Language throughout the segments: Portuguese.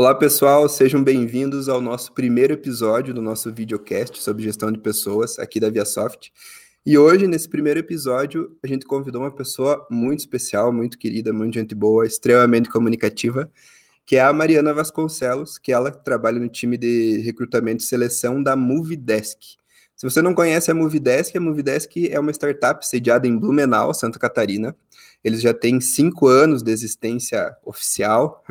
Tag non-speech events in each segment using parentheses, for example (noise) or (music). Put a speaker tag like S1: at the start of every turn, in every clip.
S1: Olá, pessoal, sejam bem-vindos ao nosso primeiro episódio do nosso videocast sobre gestão de pessoas aqui da ViaSoft. E hoje, nesse primeiro episódio, a gente convidou uma pessoa muito especial, muito querida, muito gente boa, extremamente comunicativa, que é a Mariana Vasconcelos, que ela trabalha no time de recrutamento e seleção da Movidesk. Se você não conhece a Movidesk, a Movidesk é uma startup sediada em Blumenau, Santa Catarina. Eles já têm cinco anos de existência oficial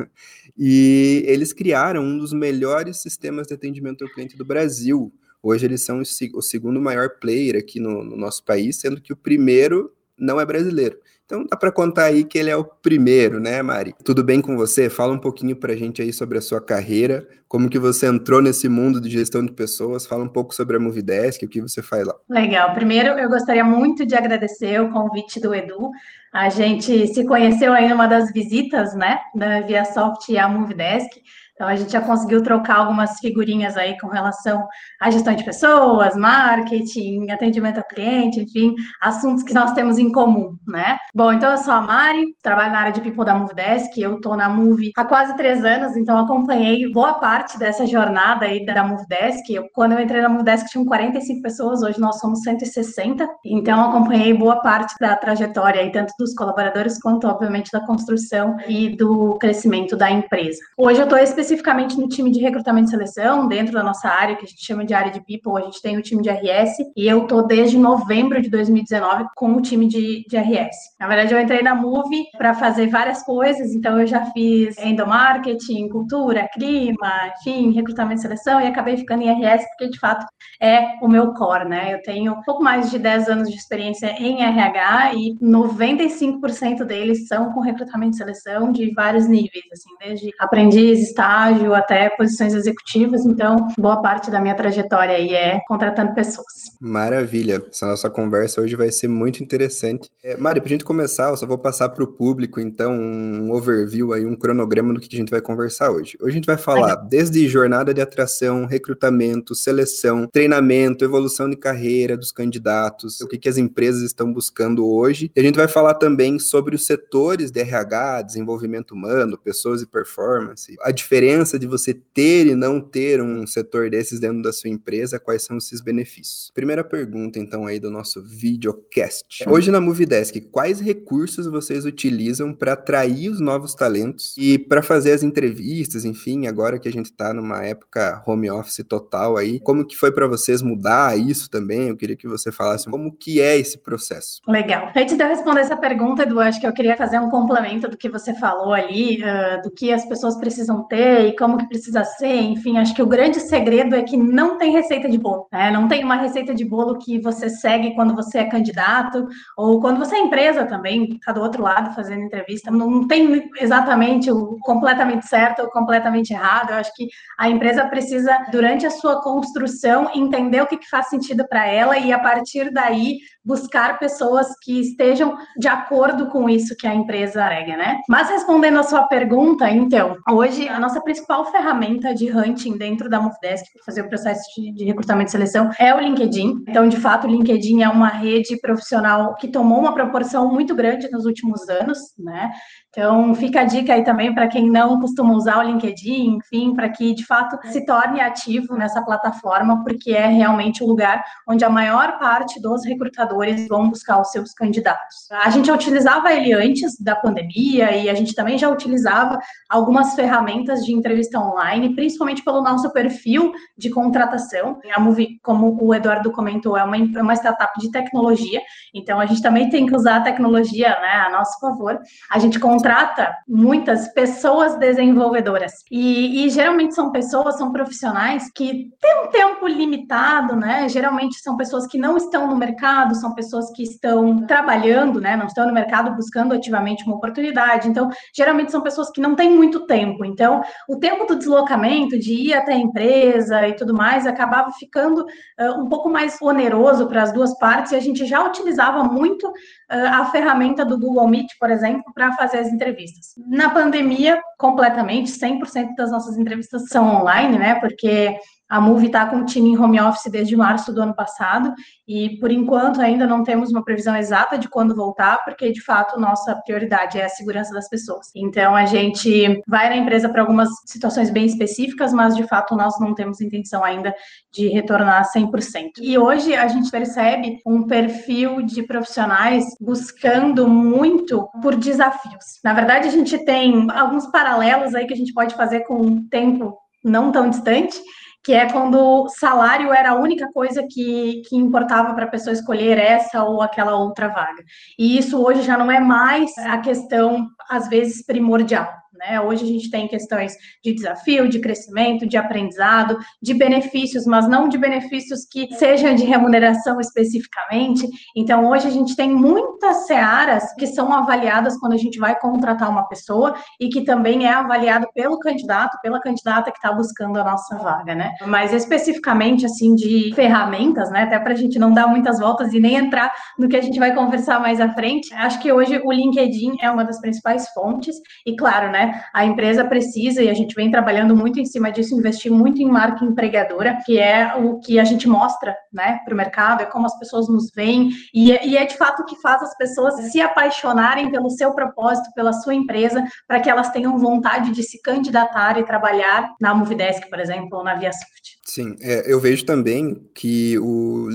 S1: e eles criaram um dos melhores sistemas de atendimento ao cliente do Brasil. Hoje eles são o segundo maior player aqui no, no nosso país, sendo que o primeiro não é brasileiro. Então dá para contar aí que ele é o primeiro, né, Mari? Tudo bem com você? Fala um pouquinho para a gente aí sobre a sua carreira, como que você entrou nesse mundo de gestão de pessoas, fala um pouco sobre a Movidesk, o que você faz lá.
S2: Legal. Primeiro, eu gostaria muito de agradecer o convite do Edu. A gente se conheceu aí numa das visitas, né, da ViaSoft e a Movidesk. Então, a gente já conseguiu trocar algumas figurinhas aí com relação à gestão de pessoas, marketing, atendimento ao cliente, enfim, assuntos que nós temos em comum, né? Bom, então eu sou a Mari, trabalho na área de People da Movedesk, eu estou na Move há quase três anos, então acompanhei boa parte dessa jornada aí da Movedesk. Eu, quando eu entrei na Movedesk tinham 45 pessoas, hoje nós somos 160, então acompanhei boa parte da trajetória aí, tanto dos colaboradores quanto, obviamente, da construção e do crescimento da empresa. Hoje eu estou especificamente no time de recrutamento e seleção, dentro da nossa área, que a gente chama de área de people, a gente tem o time de RS, e eu tô desde novembro de 2019 com o time de, de RS. Na verdade, eu entrei na Move para fazer várias coisas, então eu já fiz endomarketing, cultura, clima, enfim, recrutamento e seleção, e acabei ficando em RS, porque de fato é o meu core, né? Eu tenho um pouco mais de 10 anos de experiência em RH e 95% deles são com recrutamento e seleção de vários níveis, assim, desde aprendiz, estágio até posições executivas, então boa parte da minha trajetória aí é contratando pessoas.
S1: Maravilha, essa nossa conversa hoje vai ser muito interessante. É, Mari, para a gente começar, eu só vou passar para o público, então, um overview aí, um cronograma do que a gente vai conversar hoje. Hoje a gente vai falar desde jornada de atração, recrutamento, seleção, treinamento, evolução de carreira dos candidatos, o que, que as empresas estão buscando hoje. E a gente vai falar também sobre os setores de RH, desenvolvimento humano, pessoas e performance, a diferença diferença de você ter e não ter um setor desses dentro da sua empresa, quais são esses benefícios? Primeira pergunta, então, aí do nosso videocast. Hoje na Movidesk, quais recursos vocês utilizam para atrair os novos talentos e para fazer as entrevistas, enfim, agora que a gente está numa época home office total aí, como que foi para vocês mudar isso também? Eu queria que você falasse como que é esse processo.
S2: Legal. Antes de eu responder essa pergunta, Edu, acho que eu queria fazer um complemento do que você falou ali, uh, do que as pessoas precisam ter e como que precisa ser, enfim, acho que o grande segredo é que não tem receita de bolo, né? Não tem uma receita de bolo que você segue quando você é candidato ou quando você é empresa também, tá do outro lado fazendo entrevista, não tem exatamente o completamente certo ou completamente errado. Eu acho que a empresa precisa, durante a sua construção, entender o que, que faz sentido para ela e a partir daí buscar pessoas que estejam de acordo com isso que a empresa prega, né? Mas respondendo a sua pergunta, então, hoje a nossa principal ferramenta de hunting dentro da Movedesk para fazer o processo de, de, recrutamento e seleção é o LinkedIn. Então, de fato, o LinkedIn é uma rede profissional que tomou uma proporção muito grande nos últimos anos, né? Então, fica a dica aí também para quem não costuma usar o LinkedIn, enfim, para que de fato se torne ativo nessa plataforma, porque é realmente o lugar onde a maior parte dos recrutadores vão buscar os seus candidatos. A gente já utilizava ele antes da pandemia e a gente também já utilizava algumas ferramentas de entrevista online, principalmente pelo nosso perfil de contratação. A Move, como o Eduardo comentou, é uma, é uma startup de tecnologia, então a gente também tem que usar a tecnologia né, a nosso favor. A gente contrata muitas pessoas desenvolvedoras. E, e, geralmente são pessoas, são profissionais que têm um tempo limitado, né? Geralmente são pessoas que não estão no mercado, são pessoas que estão trabalhando, né? Não estão no mercado buscando ativamente uma oportunidade. Então, geralmente são pessoas que não têm muito tempo. Então, o tempo do deslocamento, de ir até a empresa e tudo mais, acabava ficando uh, um pouco mais oneroso para as duas partes, e a gente já utilizava muito a ferramenta do Google Meet, por exemplo, para fazer as entrevistas. Na pandemia, completamente, 100% das nossas entrevistas são online, né? Porque A Move está com o time em home office desde março do ano passado e, por enquanto, ainda não temos uma previsão exata de quando voltar, porque, de fato, nossa prioridade é a segurança das pessoas. Então, a gente vai na empresa para algumas situações bem específicas, mas, de fato, nós não temos intenção ainda de retornar 100%. E hoje a gente percebe um perfil de profissionais buscando muito por desafios. Na verdade, a gente tem alguns paralelos aí que a gente pode fazer com um tempo não tão distante, que é quando o salário era a única coisa que, que importava para a pessoa escolher essa ou aquela outra vaga. E isso hoje já não é mais a questão, às vezes, primordial. Né? Hoje a gente tem questões de desafio, de crescimento, de aprendizado, de benefícios, mas não de benefícios que sejam de remuneração especificamente. Então, hoje a gente tem muitas searas que são avaliadas quando a gente vai contratar uma pessoa e que também é avaliado pelo candidato, pela candidata que está buscando a nossa vaga, né? Mas especificamente, assim, de ferramentas, né? Até para a gente não dar muitas voltas e nem entrar no que a gente vai conversar mais à frente, acho que hoje o LinkedIn é uma das principais fontes e, claro, né? A empresa precisa, e a gente vem trabalhando muito em cima disso, investir muito em marca empregadora, que é o que a gente mostra né, para o mercado, é como as pessoas nos veem, e é, e é de fato o que faz as pessoas se apaixonarem pelo seu propósito, pela sua empresa, para que elas tenham vontade de se candidatar e trabalhar na Movidesk, por exemplo, ou na ViaSoft.
S1: Sim, é, eu vejo também que o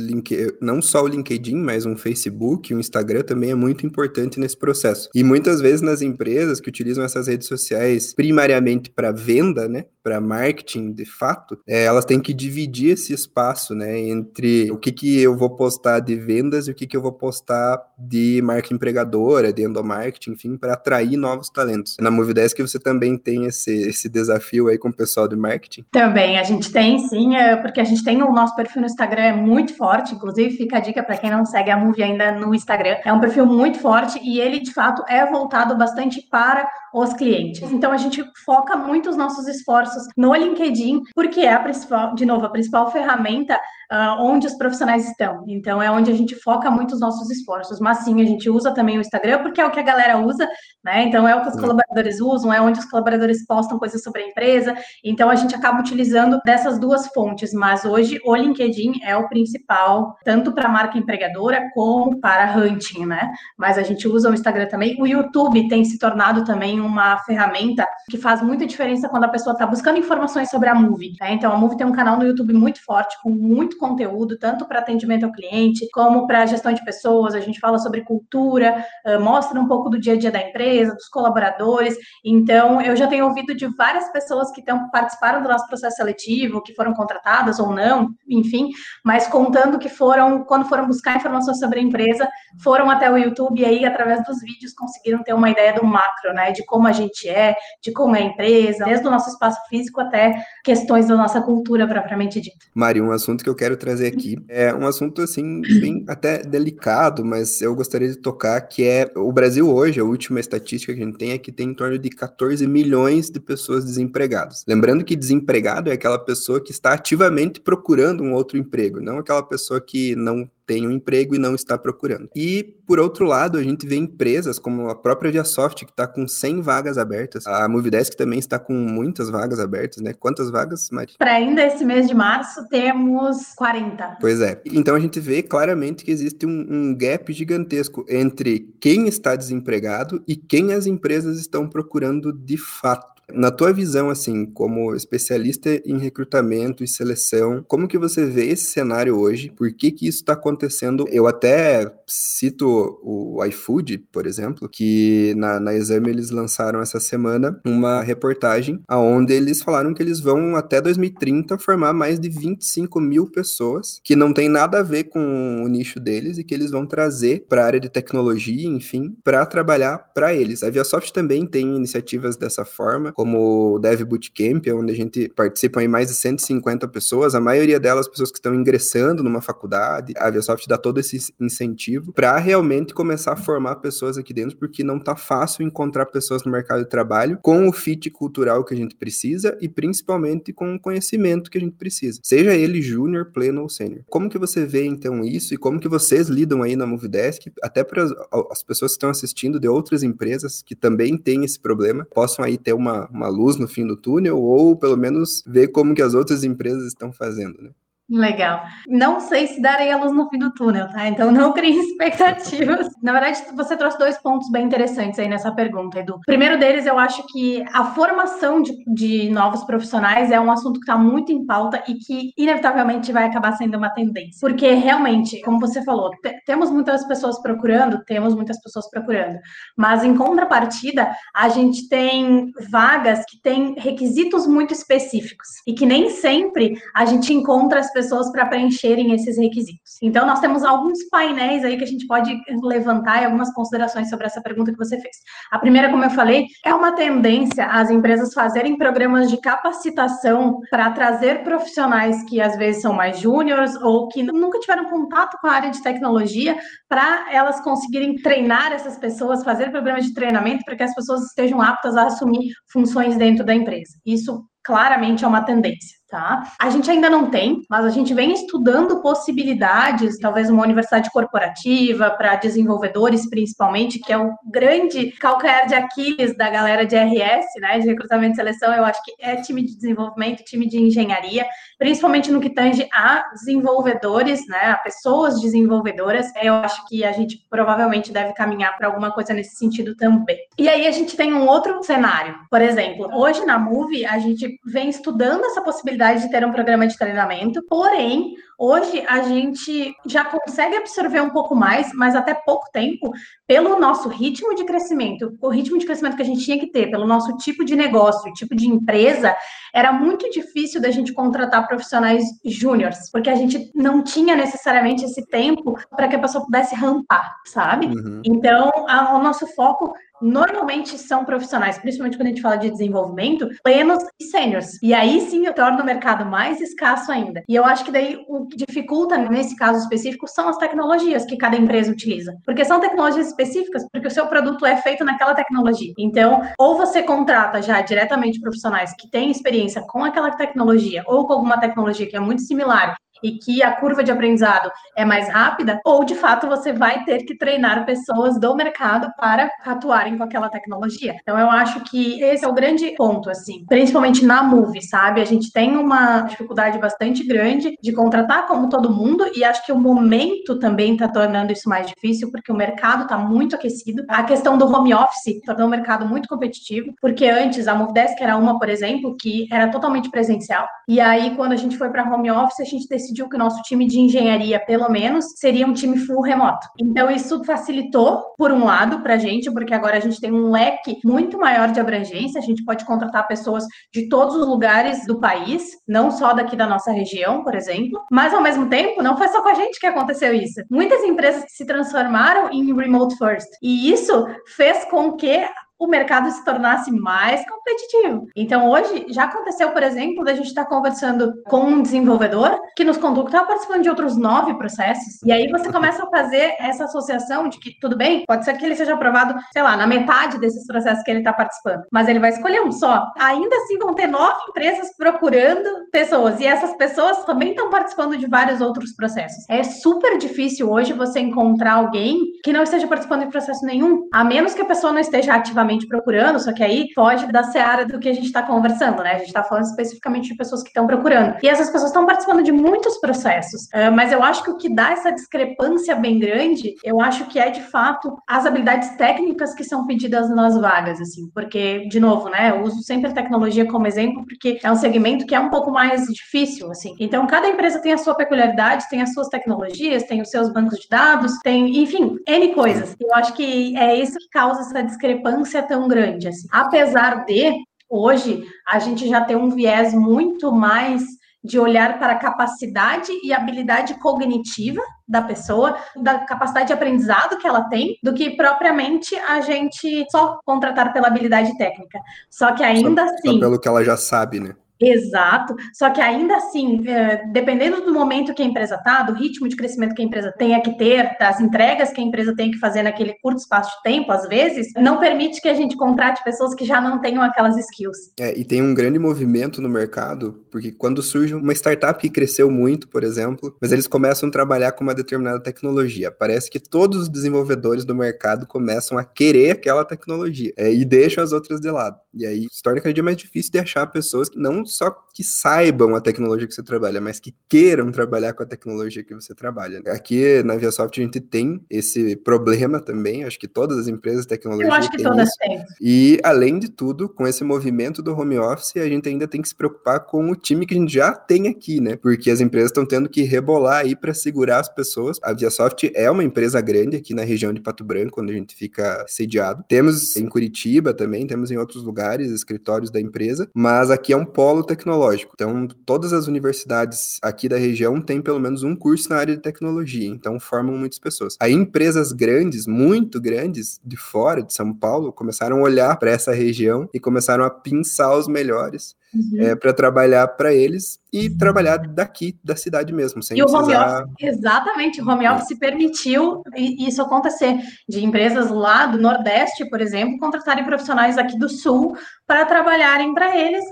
S1: não só o LinkedIn, mas um Facebook, um Instagram também é muito importante nesse processo. E muitas vezes nas empresas que utilizam essas redes sociais primariamente para venda, né, para marketing de fato, é, elas têm que dividir esse espaço, né, entre o que, que eu vou postar de vendas e o que, que eu vou postar de marca empregadora, de endomarketing, enfim, para atrair novos talentos. Na Movidesk você também tem esse, esse desafio aí com o pessoal de marketing?
S2: Também, a gente tem sim é porque a gente tem o nosso perfil no Instagram é muito forte, inclusive fica a dica para quem não segue a Movie ainda no Instagram. É um perfil muito forte e ele de fato é voltado bastante para os clientes. Então a gente foca muito os nossos esforços no LinkedIn, porque é a principal, de novo, a principal ferramenta uh, onde os profissionais estão. Então, é onde a gente foca muito os nossos esforços. Mas sim, a gente usa também o Instagram, porque é o que a galera usa, né? Então, é o que os colaboradores usam, é onde os colaboradores postam coisas sobre a empresa. Então, a gente acaba utilizando dessas duas fontes. Mas hoje, o LinkedIn é o principal, tanto para a marca empregadora como para hunting, né? Mas a gente usa o Instagram também. O YouTube tem se tornado também uma ferramenta que faz muita diferença quando a pessoa está buscando informações sobre a Move. Né? Então, a Move tem um canal no YouTube muito forte, com muito muito conteúdo, tanto para atendimento ao cliente, como para gestão de pessoas. A gente fala sobre cultura, mostra um pouco do dia a dia da empresa, dos colaboradores. Então, eu já tenho ouvido de várias pessoas que tão, participaram do nosso processo seletivo, que foram contratadas ou não, enfim, mas contando que foram, quando foram buscar informações sobre a empresa, foram até o YouTube e aí, através dos vídeos, conseguiram ter uma ideia do macro, né? De como a gente é, de como é a empresa, desde o nosso espaço físico até questões da nossa cultura propriamente dita.
S1: Mari, um assunto que eu quero quero trazer aqui é um assunto assim bem até delicado, mas eu gostaria de tocar que é o Brasil hoje, a última estatística que a gente tem é que tem em torno de 14 milhões de pessoas desempregadas. Lembrando que desempregado é aquela pessoa que está ativamente procurando um outro emprego, não aquela pessoa que não tem um emprego e não está procurando. E, por outro lado, a gente vê empresas como a própria Viasoft, que está com 100 vagas abertas. A Movidesk também está com muitas vagas abertas, né? Quantas vagas, Mari?
S2: Para ainda esse mês de março, temos 40.
S1: Pois é. Então, a gente vê claramente que existe um, um gap gigantesco entre quem está desempregado e quem as empresas estão procurando de fato. Na tua visão, assim, como especialista em recrutamento e seleção, como que você vê esse cenário hoje? Por que que isso está acontecendo? Eu até cito o iFood, por exemplo, que na, na Exame eles lançaram essa semana uma reportagem onde eles falaram que eles vão até 2030 formar mais de 25 mil pessoas que não tem nada a ver com o nicho deles e que eles vão trazer para a área de tecnologia, enfim, para trabalhar para eles. A Viasoft também tem iniciativas dessa forma como o Dev Bootcamp, onde a gente participa em mais de 150 pessoas, a maioria delas pessoas que estão ingressando numa faculdade. A Aviasoft dá todo esse incentivo para realmente começar a formar pessoas aqui dentro, porque não tá fácil encontrar pessoas no mercado de trabalho com o fit cultural que a gente precisa e principalmente com o conhecimento que a gente precisa, seja ele júnior, pleno ou sênior. Como que você vê então isso e como que vocês lidam aí na Movidesk, até para as pessoas que estão assistindo de outras empresas que também têm esse problema, possam aí ter uma uma, luz no fim do túnel, ou pelo menos ver como que as outras empresas estão fazendo, né?
S2: Legal. Não sei se darei a luz no fim do túnel, tá? Então não crie (laughs) expectativas. Na verdade, você trouxe dois pontos bem interessantes aí nessa pergunta, Edu. O primeiro deles, eu acho que a formação de, de novos profissionais é um assunto que está muito em pauta e que inevitavelmente vai acabar sendo uma tendência. Porque realmente, como você falou, temos muitas pessoas procurando, temos muitas pessoas procurando, mas em contrapartida, a gente tem vagas que têm requisitos muito específicos e que nem sempre a gente encontra as pessoas para preencherem esses requisitos. Então, nós temos alguns painéis aí que a gente pode levantar e algumas considerações sobre essa pergunta que você fez. A primeira, como eu falei, é uma tendência as empresas fazerem programas de capacitação para trazer profissionais que às vezes são mais júniores ou que nunca tiveram contato com a área de tecnologia, para elas conseguirem treinar essas pessoas, fazer programas de treinamento para que as pessoas estejam aptas a assumir funções dentro da empresa. Isso claramente é uma tendência tá? A gente ainda não tem, mas a gente vem estudando possibilidades, talvez uma universidade corporativa para desenvolvedores principalmente, que é o grande calcanhar de Aquiles da galera de RS, né, de recrutamento e seleção, eu acho que é time de desenvolvimento, time de engenharia, principalmente no que tange a desenvolvedores, né, a pessoas desenvolvedoras, eu acho que a gente provavelmente deve caminhar para alguma coisa nesse sentido também. E aí a gente tem um outro cenário, por exemplo, hoje na Move a gente vem estudando essa possibilidade possibilidade de ter um programa de treinamento, porém, hoje a gente já consegue absorver um pouco mais, mas até pouco tempo, pelo nosso ritmo de crescimento, o ritmo de crescimento que a gente tinha que ter, pelo nosso tipo de negócio, tipo de empresa, era muito difícil da gente contratar profissionais júniores, porque a gente não tinha necessariamente esse tempo para que a pessoa pudesse rampar, sabe? Uhum. Então, a, o nosso foco normalmente são profissionais, principalmente quando a gente fala de desenvolvimento, plenos e sêniores. E aí sim torna o mercado mais escasso ainda. E eu acho que daí o que dificulta nesse caso específico são as tecnologias que cada empresa utiliza. Porque são tecnologias específicas, porque o seu produto é feito naquela tecnologia. Então, ou você contrata já diretamente profissionais que têm experiência com aquela tecnologia ou com alguma tecnologia que é muito similar e que a curva de aprendizado é mais rápida, ou de fato você vai ter que treinar pessoas do mercado para atuarem com aquela tecnologia. Então eu acho que esse é o grande ponto, assim, principalmente na Move, sabe? A gente tem uma dificuldade bastante grande de contratar como todo mundo, e acho que o momento também está tornando isso mais difícil, porque o mercado está muito aquecido. A questão do home office tornou o mercado muito competitivo, porque antes a Movedesk era uma, por exemplo, que era totalmente presencial. E aí, quando a gente foi para home office, a gente decidiu decidiu que o nosso time de engenharia, pelo menos, seria um time full remoto. Então, isso facilitou, por um lado, para a gente, porque agora a gente tem um leque muito maior de abrangência, a gente pode contratar pessoas de todos os lugares do país, não só daqui da nossa região, por exemplo, mas ao mesmo tempo, não foi só com a gente que aconteceu isso. Muitas empresas se transformaram em remote first, e isso fez com que o mercado se tornasse mais competitivo. Então, hoje, já aconteceu, por exemplo, da gente estar tá conversando com um desenvolvedor que nos contou que estava participando de outros nove processos, e aí você começa a fazer essa associação de que, tudo bem, pode ser que ele seja aprovado, sei lá, na metade desses processos que ele está participando, mas ele vai escolher um só. Ainda assim, vão ter nove empresas procurando pessoas, e essas pessoas também estão participando de vários outros processos. É super difícil hoje você encontrar alguém que não esteja participando de processo nenhum, a menos que a pessoa não esteja ativamente ativamente procurando, só que aí foge da seara do que a gente está conversando, né? A gente está falando especificamente de pessoas que estão procurando. E essas pessoas estão participando de muitos processos. Mas eu acho que o que dá essa discrepância bem grande, eu acho que é de fato as habilidades técnicas que são pedidas nas vagas, assim, porque, de novo, né? Eu uso sempre a tecnologia como exemplo, porque é um segmento que é um pouco mais difícil, assim. Então, cada empresa tem a sua peculiaridade, tem as suas tecnologias, tem os seus bancos de dados, tem, enfim, N coisas. Eu acho que é isso que causa essa discrepância é tão grande. Assim. Apesar de, hoje, a gente já tem um viés muito mais de olhar para a capacidade e habilidade cognitiva da pessoa, da capacidade de aprendizado que ela tem, do que propriamente a gente só contratar pela habilidade técnica. Só que ainda
S1: só,
S2: assim.
S1: Só pelo que ela já sabe, né?
S2: Exato. Só que ainda assim, é, dependendo do momento que a empresa está, do ritmo de crescimento que a empresa tenha que ter, das entregas que a empresa tem que fazer naquele curto espaço de tempo, às vezes, não permite que a gente contrate pessoas que já não tenham aquelas skills.
S1: É, e tem um grande movimento no mercado, porque quando surge uma startup que cresceu muito, por exemplo, mas eles começam a trabalhar com uma determinada tecnologia, parece que todos os desenvolvedores do mercado começam a querer aquela tecnologia é, e deixam as outras de lado. E aí se torna cada dia mais difícil de achar pessoas que não só que saibam a tecnologia que você trabalha, mas que queiram trabalhar com a tecnologia que você trabalha. Aqui na ViaSoft a gente tem esse problema também, acho que todas as empresas de tecnologia.
S2: Eu acho que todas têm.
S1: E além de tudo, com esse movimento do home office, a gente ainda tem que se preocupar com o time que a gente já tem aqui, né? Porque as empresas estão tendo que rebolar aí para segurar as pessoas. A ViaSoft é uma empresa grande aqui na região de Pato Branco, onde a gente fica sediado. Temos em Curitiba também, temos em outros lugares escritórios da empresa, mas aqui é um polo tecnológico. Então, todas as universidades aqui da região têm pelo menos um curso na área de tecnologia, então formam muitas pessoas. Aí empresas grandes, muito grandes, de fora de São Paulo, começaram a olhar para essa região e começaram a pinçar os melhores uhum. é, para trabalhar para eles e trabalhar daqui, da cidade mesmo, sem
S2: e precisar... o home office, exatamente, o home office permitiu isso acontecer, de empresas lá do Nordeste, por exemplo, contratarem profissionais aqui do Sul para trabalharem para eles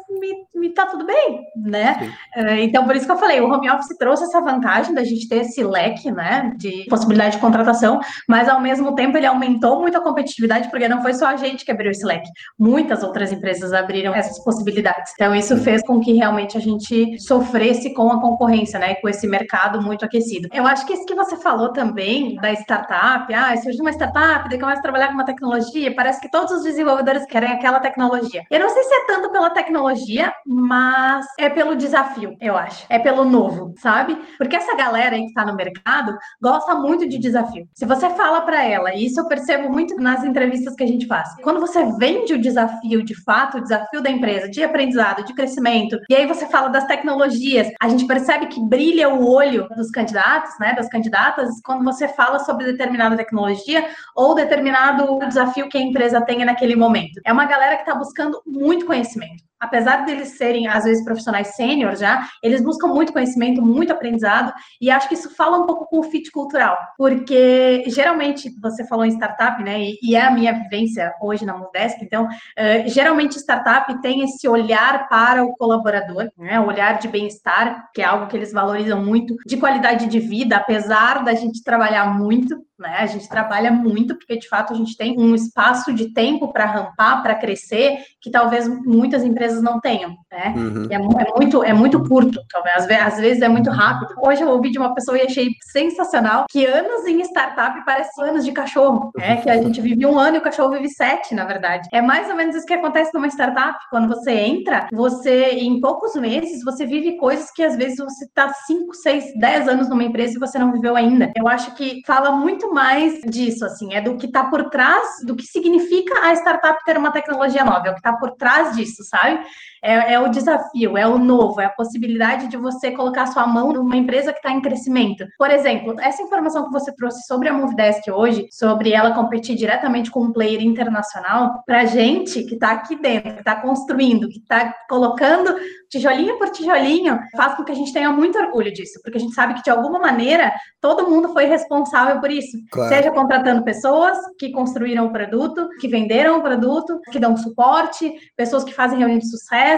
S2: e, tá tudo bem, né? Uh, então, por isso que eu falei, o home office trouxe essa vantagem da gente ter esse leque, né, de possibilidade de contratação, mas ao mesmo tempo ele aumentou muito a competitividade, porque não foi só a gente que abriu esse leque, muitas outras empresas abriram essas possibilidades. Então, isso fez com que realmente a gente sofresse com a concorrência, né, com esse mercado muito aquecido. Eu acho que isso que você falou também da startup, ah, surge uma startup, daí começa a trabalhar com uma tecnologia, parece que todos os desenvolvedores querem aquela tecnologia. Eu não sei se é tanto pela tecnologia, mas é pelo desafio, eu acho. É pelo novo, sabe? Porque essa galera aí que tá no mercado gosta muito de desafio. Se você fala para ela, e isso eu percebo muito nas entrevistas que a gente faz, quando você vende o desafio de fato, o desafio da empresa, de aprendizado, de crescimento, e aí você fala das tecnologias, a gente percebe que brilha o olho dos candidatos, né, das candidatas, quando você fala sobre determinada tecnologia ou determinado desafio que a empresa tenha naquele momento. É uma galera que está buscando muito conhecimento. Apesar deles serem, às vezes, profissionais sênior já, eles buscam muito conhecimento, muito aprendizado, e acho que isso fala um pouco com o fit cultural, porque geralmente, você falou em startup, né, e, e é a minha vivência hoje na Mudesk, então, uh, geralmente startup tem esse olhar para o colaborador, né, o olhar de bem-estar, que é algo que eles valorizam muito, de qualidade de vida, apesar da gente trabalhar muito, né? A gente trabalha muito porque de fato a gente tem um espaço de tempo para rampar, para crescer, que talvez muitas empresas não tenham, né? Uhum. É, é, muito é muito curto, talvez às vezes é muito rápido. Hoje eu ouvi de uma pessoa e achei sensacional que anos em startup parecem anos de cachorro, né? Que a gente vive um ano e o cachorro vive sete, na verdade. É mais ou menos isso que acontece numa startup. Quando você entra, você em poucos meses você vive coisas que às vezes você está cinco, seis, dez anos numa empresa e você não viveu ainda. Eu acho que fala muito mais disso, assim, é do que está por trás, do que significa a startup ter uma tecnologia nova, é o que está por trás disso, sabe? É, é, o desafio, é o novo, é a possibilidade de você colocar sua mão numa empresa que está em crescimento. Por exemplo, essa informação que você trouxe sobre a Movedesk hoje, sobre ela competir diretamente com um player internacional, para gente que está aqui dentro, que está construindo, que está colocando tijolinho por tijolinho, faz com que a gente tenha muito orgulho disso, porque a gente sabe que de alguma maneira todo mundo foi responsável por isso, claro. seja contratando pessoas que construíram o produto, que venderam o produto, que dão suporte, pessoas que fazem reunião de sucesso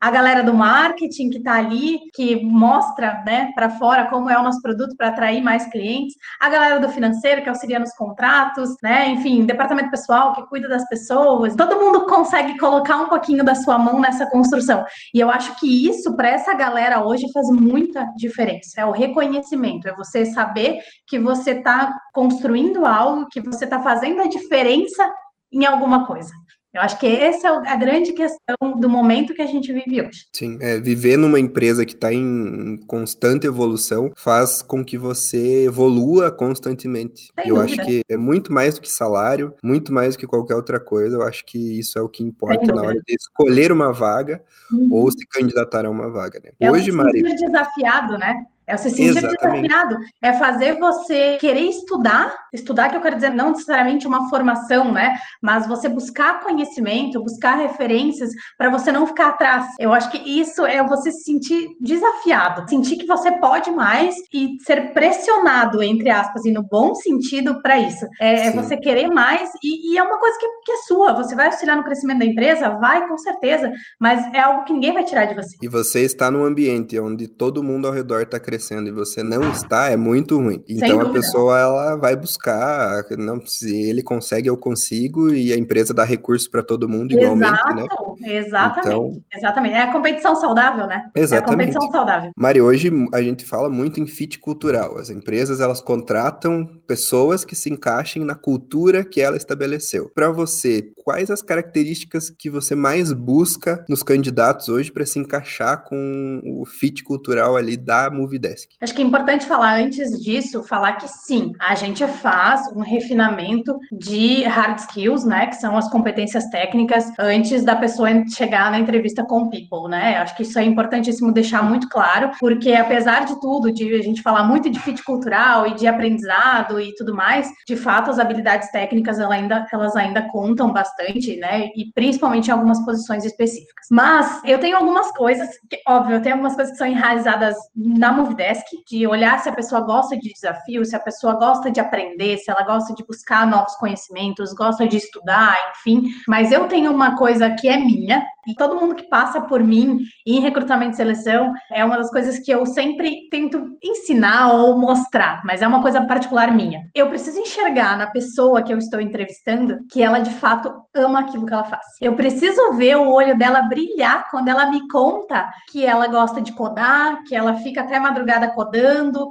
S2: a galera do marketing que está ali, que mostra né, para fora como é o nosso produto para atrair mais clientes, a galera do financeiro que auxilia nos contratos, né? Enfim, departamento pessoal que cuida das pessoas. Todo mundo consegue colocar um pouquinho da sua mão nessa construção. E eu acho que isso, para essa galera hoje, faz muita diferença. É o reconhecimento, é você saber que você está construindo algo, que você está fazendo a diferença em alguma coisa. Eu acho que essa é a grande questão do momento que a gente vive hoje.
S1: Sim, é, viver numa empresa que está em constante evolução faz com que você evolua constantemente. Sem eu dúvida. acho que é muito mais do que salário, muito mais do que qualquer outra coisa. Eu acho que isso é o que importa na hora de escolher uma vaga uhum. ou se candidatar a uma vaga. Né?
S2: É hoje, um Mari. desafiado, né? É você se sentir Exatamente. desafiado. É fazer você querer estudar. Estudar, que eu quero dizer, não necessariamente uma formação, né? Mas você buscar conhecimento, buscar referências para você não ficar atrás. Eu acho que isso é você se sentir desafiado, sentir que você pode mais e ser pressionado, entre aspas, e no bom sentido para isso. É, é, você querer mais e, e é uma coisa que, que, é sua. Você vai auxiliar no crescimento da empresa? Vai, com certeza, mas é algo que ninguém vai tirar de você.
S1: E você está num ambiente onde todo mundo ao redor está crescendo e você não está, é muito ruim. Então a pessoa ela vai buscar, não se ele consegue, eu consigo, e a empresa dá recursos para todo mundo igualmente,
S2: Exato,
S1: né?
S2: Exatamente, então... exatamente. É a competição saudável, né?
S1: Exatamente.
S2: É a competição saudável.
S1: Mari, hoje a gente fala muito em fit cultural. As empresas elas contratam pessoas que se encaixem na cultura que ela estabeleceu. Para você, quais as características que você mais busca nos candidatos hoje para se encaixar com o fit cultural ali da Movidesk?
S2: Acho que é importante falar antes disso, falar que sim, a gente faz um refinamento de hard skills, né, que são as competências técnicas antes da pessoa chegar na entrevista com o people, né? Acho que isso é importantíssimo deixar muito claro, porque apesar de tudo, de a gente falar muito de fit cultural e de aprendizado e tudo mais, de fato as habilidades técnicas elas ainda, elas ainda contam bastante, né? E principalmente em algumas posições específicas. Mas eu tenho algumas coisas, que, óbvio, eu tenho algumas coisas que são enraizadas na Movidesk, de olhar se a pessoa gosta de desafio, se a pessoa gosta de aprender, se ela gosta de buscar novos conhecimentos, gosta de estudar, enfim. Mas eu tenho uma coisa que é minha, e todo mundo que passa por mim em recrutamento e seleção é uma das coisas que eu sempre tento ensinar ou mostrar, mas é uma coisa particular minha. Eu preciso enxergar na pessoa que eu estou entrevistando que ela de fato ama aquilo que ela faz. Eu preciso ver o olho dela brilhar quando ela me conta que ela gosta de codar, que ela fica até madrugada codando,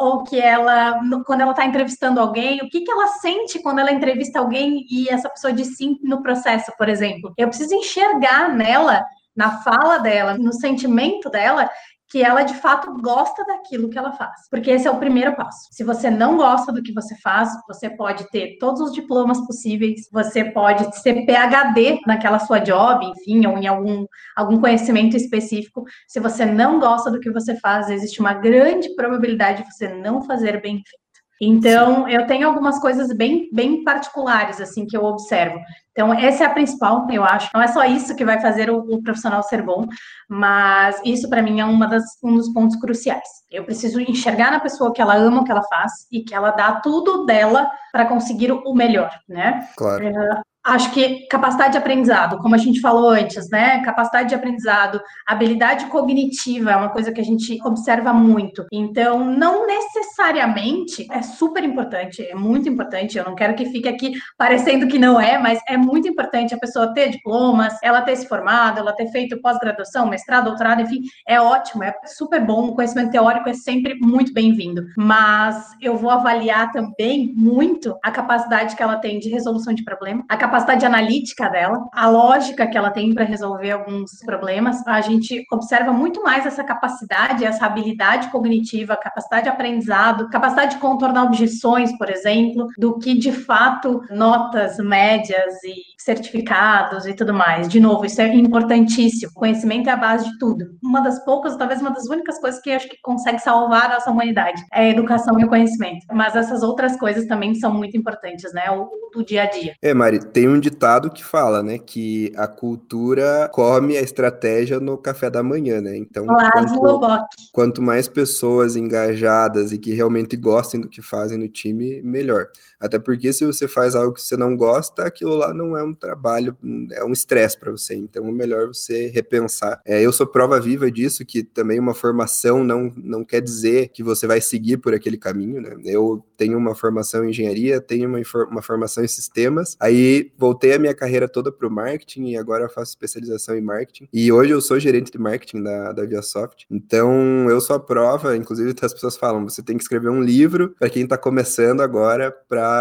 S2: ou que ela, quando ela está entrevistando alguém, o que, que ela sente quando ela entrevista alguém e essa pessoa diz sim no processo, por exemplo. Eu preciso enxergar nela, na fala dela, no sentimento dela, que ela de fato gosta daquilo que ela faz. Porque esse é o primeiro passo. Se você não gosta do que você faz, você pode ter todos os diplomas possíveis, você pode ser PhD naquela sua job, enfim, ou em algum, algum conhecimento específico. Se você não gosta do que você faz, existe uma grande probabilidade de você não fazer bem feito. Então, eu tenho algumas coisas bem, bem particulares, assim, que eu observo. Então, essa é a principal, eu acho. Não é só isso que vai fazer o, o profissional ser bom, mas isso, para mim, é uma das, um dos pontos cruciais. Eu preciso enxergar na pessoa que ela ama o que ela faz e que ela dá tudo dela para conseguir o melhor, né?
S1: Claro. Uh,
S2: Acho que capacidade de aprendizado, como a gente falou antes, né? Capacidade de aprendizado, habilidade cognitiva é uma coisa que a gente observa muito. Então, não necessariamente é super importante, é muito importante. Eu não quero que fique aqui parecendo que não é, mas é muito importante a pessoa ter diplomas, ela ter se formado, ela ter feito pós-graduação, mestrado, doutorado, enfim, é ótimo, é super bom. O conhecimento teórico é sempre muito bem-vindo. Mas eu vou avaliar também muito a capacidade que ela tem de resolução de problema, a capacidade analítica dela, a lógica que ela tem para resolver alguns problemas. A gente observa muito mais essa capacidade, essa habilidade cognitiva, capacidade de aprendizado, capacidade de contornar objeções, por exemplo, do que de fato notas médias e certificados e tudo mais. De novo, isso é importantíssimo. conhecimento é a base de tudo. Uma das poucas, talvez uma das únicas coisas que acho que consegue salvar a nossa humanidade é a educação e o conhecimento. Mas essas outras coisas também são muito importantes, né? O do dia a dia.
S1: É, Mari, tem um ditado que fala, né, que a cultura come a estratégia no café da manhã, né? Então, quanto, quanto mais pessoas engajadas e que realmente gostem do que fazem no time, melhor. Até porque se você faz algo que você não gosta, aquilo lá não é um trabalho, é um estresse para você. Então é melhor você repensar. É, eu sou prova viva disso, que também uma formação não, não quer dizer que você vai seguir por aquele caminho, né? Eu tenho uma formação em engenharia, tenho uma, uma formação em sistemas, aí voltei a minha carreira toda para o marketing e agora faço especialização em marketing. E hoje eu sou gerente de marketing da, da ViaSoft. Então eu sou a prova, inclusive (laughs) as pessoas falam, você tem que escrever um livro para quem está começando agora para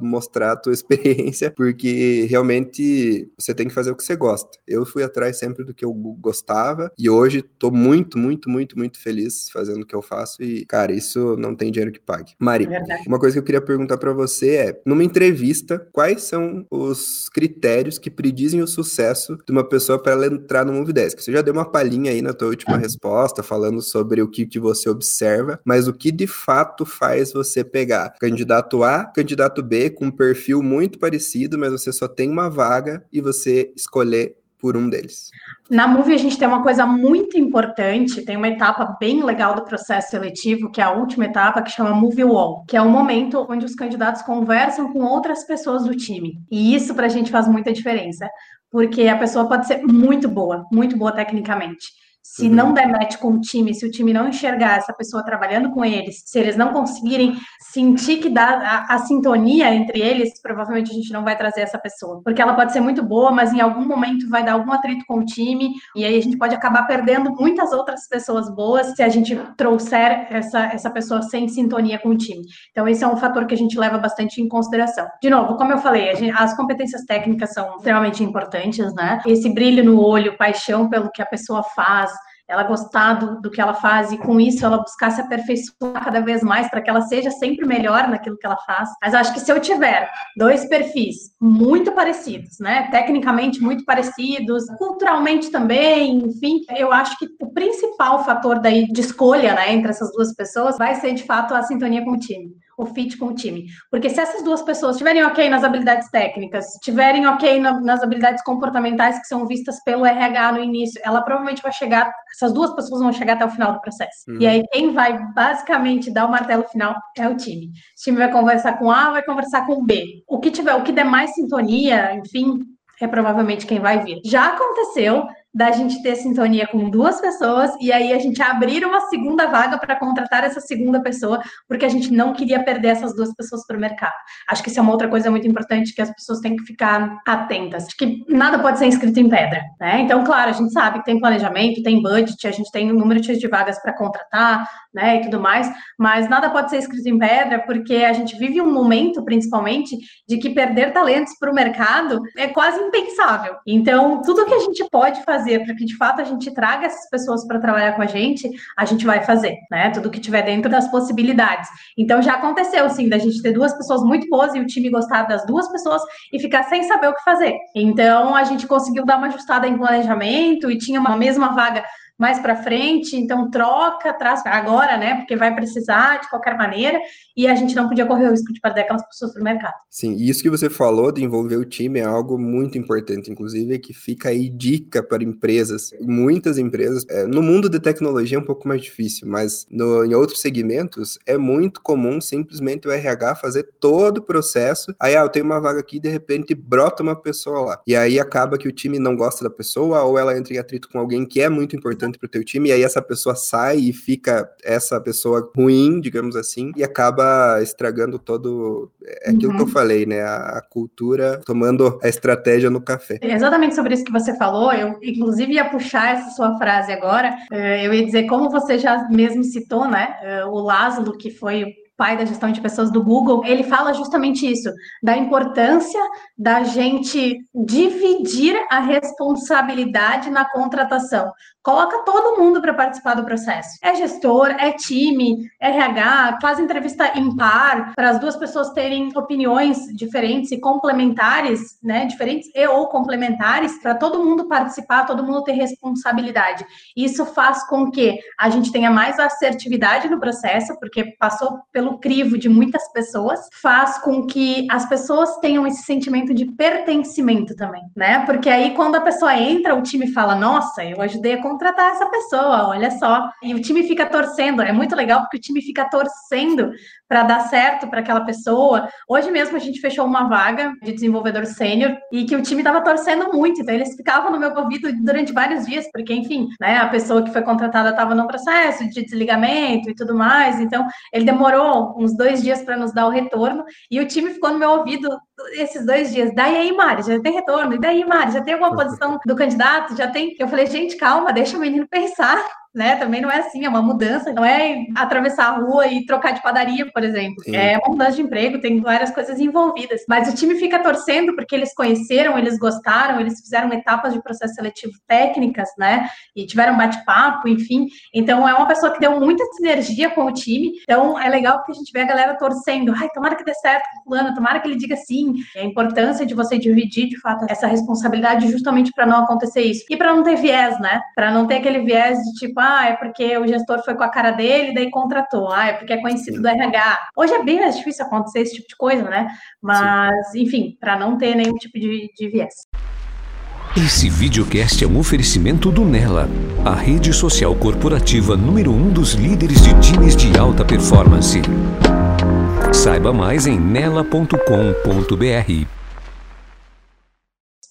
S1: mostrar a tua (laughs) experiência, porque realmente você tem que fazer o que você gosta. Eu fui atrás sempre do que eu gostava e hoje tô muito, muito, muito, muito feliz fazendo o que eu faço e, cara, isso não tem dinheiro que pague. Mari, é uma coisa que eu queria perguntar para você é, numa entrevista quais são os critérios que predizem o sucesso de uma pessoa para ela entrar no Move Desk. Você já deu uma palhinha aí na tua última resposta, falando sobre o que, que você observa, mas o que de fato faz você pegar candidato A, candidato B, com um perfil muito parecido, mas você só tem uma vaga e você escolher por um deles.
S2: Na Move, a gente tem uma coisa muito importante, tem uma etapa bem legal do processo seletivo, que é a última etapa, que chama Move Wall, que é o momento onde os candidatos conversam com outras pessoas do time. E isso, para a gente, faz muita diferença, porque a pessoa pode ser muito boa, muito boa tecnicamente se uhum. não der match com o time, se o time não enxergar essa pessoa trabalhando com eles, se eles não conseguirem sentir que dá a, a, sintonia entre eles, provavelmente a gente não vai trazer essa pessoa. Porque ela pode ser muito boa, mas em algum momento vai dar algum atrito com o time, e aí a gente pode acabar perdendo muitas outras pessoas boas se a gente trouxer essa, essa pessoa sem sintonia com o time. Então, esse é um fator que a gente leva bastante em consideração. De novo, como eu falei, gente, as competências técnicas são extremamente importantes, né? Esse brilho no olho, paixão pelo que a pessoa faz, ela gostar do, do, que ela faz e com isso ela buscar se aperfeiçoar cada vez mais para que ela seja sempre melhor naquilo que ela faz. Mas acho que se eu tiver dois perfis muito parecidos, né, tecnicamente muito parecidos, culturalmente também, enfim, eu acho que o principal fator daí de escolha, né, entre essas duas pessoas vai ser de fato a sintonia com o time o fit com o time. Porque se essas duas pessoas estiverem ok nas habilidades técnicas, estiverem ok na, nas habilidades comportamentais que são vistas pelo RH no início, ela provavelmente vai chegar, essas duas pessoas vão chegar até o final do processo. Uhum. E aí quem vai basicamente dar o martelo final é o time. O time vai conversar com A, vai conversar com B. O que tiver, o que der mais sintonia, enfim, é provavelmente quem vai vir. Já aconteceu da gente ter sintonia com duas pessoas e aí a gente abrir uma segunda vaga para contratar essa segunda pessoa, porque a gente não queria perder essas duas pessoas para o mercado. Acho que isso é uma outra coisa muito importante que as pessoas têm que ficar atentas. Acho que nada pode ser escrito em pedra, né? Então, claro, a gente sabe que tem planejamento, tem budget, a gente tem um número de vagas para contratar, né, e tudo mais, mas nada pode ser escrito em pedra, porque a gente vive um momento, principalmente, de que perder talentos para o mercado é quase impensável. Então, tudo que a gente pode fazer fazer para que de fato a gente traga essas pessoas para trabalhar com a gente, a gente vai fazer, né? Tudo que tiver dentro das possibilidades. Então já aconteceu sim da gente ter duas pessoas muito boas e o time gostar das duas pessoas e ficar sem saber o que fazer. Então a gente conseguiu dar uma ajustada em planejamento e tinha uma mesma vaga mais para frente, então troca, traz agora, né? Porque vai precisar de qualquer maneira, e a gente não podia correr o risco de perder aquelas pessoas para o mercado.
S1: Sim, e isso que você falou de envolver o time é algo muito importante, inclusive, que fica aí dica para empresas. Muitas empresas, é, no mundo de tecnologia é um pouco mais difícil, mas no, em outros segmentos é muito comum simplesmente o RH fazer todo o processo. Aí, ah, eu tenho uma vaga aqui, de repente brota uma pessoa lá. E aí acaba que o time não gosta da pessoa, ou ela entra em atrito com alguém que é muito importante importante para o teu time, e aí essa pessoa sai e fica essa pessoa ruim, digamos assim, e acaba estragando todo é aquilo uhum. que eu uhum. falei, né? A, a, cultura tomando a estratégia no café.
S2: É exatamente sobre isso que você falou, eu inclusive ia puxar essa sua frase agora, eh, eu ia dizer, como você já mesmo citou, né? Eh, o Lázaro, que foi pai da gestão de pessoas do Google, ele fala justamente isso, da importância da gente dividir a responsabilidade na contratação. Coloca todo mundo para participar do processo. É gestor, é time, RH, faz entrevista em par para as duas pessoas terem opiniões diferentes e complementares, né? Diferentes e ou complementares, para todo mundo participar, todo mundo ter responsabilidade. Isso faz com que a gente tenha mais assertividade no processo, porque passou pelo crivo de muitas pessoas, faz com que as pessoas tenham esse sentimento de pertencimento também, né? Porque aí quando a pessoa entra, o time fala: "Nossa, eu ajudei a contratar essa pessoa, olha só. E o time fica torcendo, é muito legal porque o time fica torcendo para dar certo para aquela pessoa. Hoje mesmo a gente fechou uma vaga de desenvolvedor sênior e que o time estava torcendo muito, então eles ficavam no meu ouvido durante vários dias, porque enfim, né, a pessoa que foi contratada estava no processo de desligamento e tudo mais, então ele demorou uns dois dias para nos dar o retorno e o time ficou no meu ouvido esses dois dias. Daí aí, Mari, já tem retorno? E daí, Mari, já tem alguma posição do candidato? Já tem? Eu falei, gente, calma, deixa o menino pensar. Né? Também não é assim, é uma mudança, não é atravessar a rua e trocar de padaria, por exemplo. Sim. É uma mudança de emprego, tem várias coisas envolvidas. Mas o time fica torcendo porque eles conheceram, eles gostaram, eles fizeram etapas de processo seletivo técnicas, né? E tiveram bate-papo, enfim. Então é uma pessoa que deu muita sinergia com o time. Então é legal porque a gente vê a galera torcendo. Ai, tomara que dê certo com fulano, tomara que ele diga sim. É a importância de você dividir, de fato, essa responsabilidade justamente para não acontecer isso. E para não ter viés, né? Para não ter aquele viés de tipo, ah, é porque o gestor foi com a cara dele, daí contratou. Ah, é porque é conhecido Sim. do RH. Hoje é bem mais difícil acontecer esse tipo de coisa, né? Mas, Sim. enfim, para não ter nenhum tipo de, de viés.
S3: Esse videocast é um oferecimento do Nela, a rede social corporativa número um dos líderes de times de alta performance. Saiba mais em nela.com.br.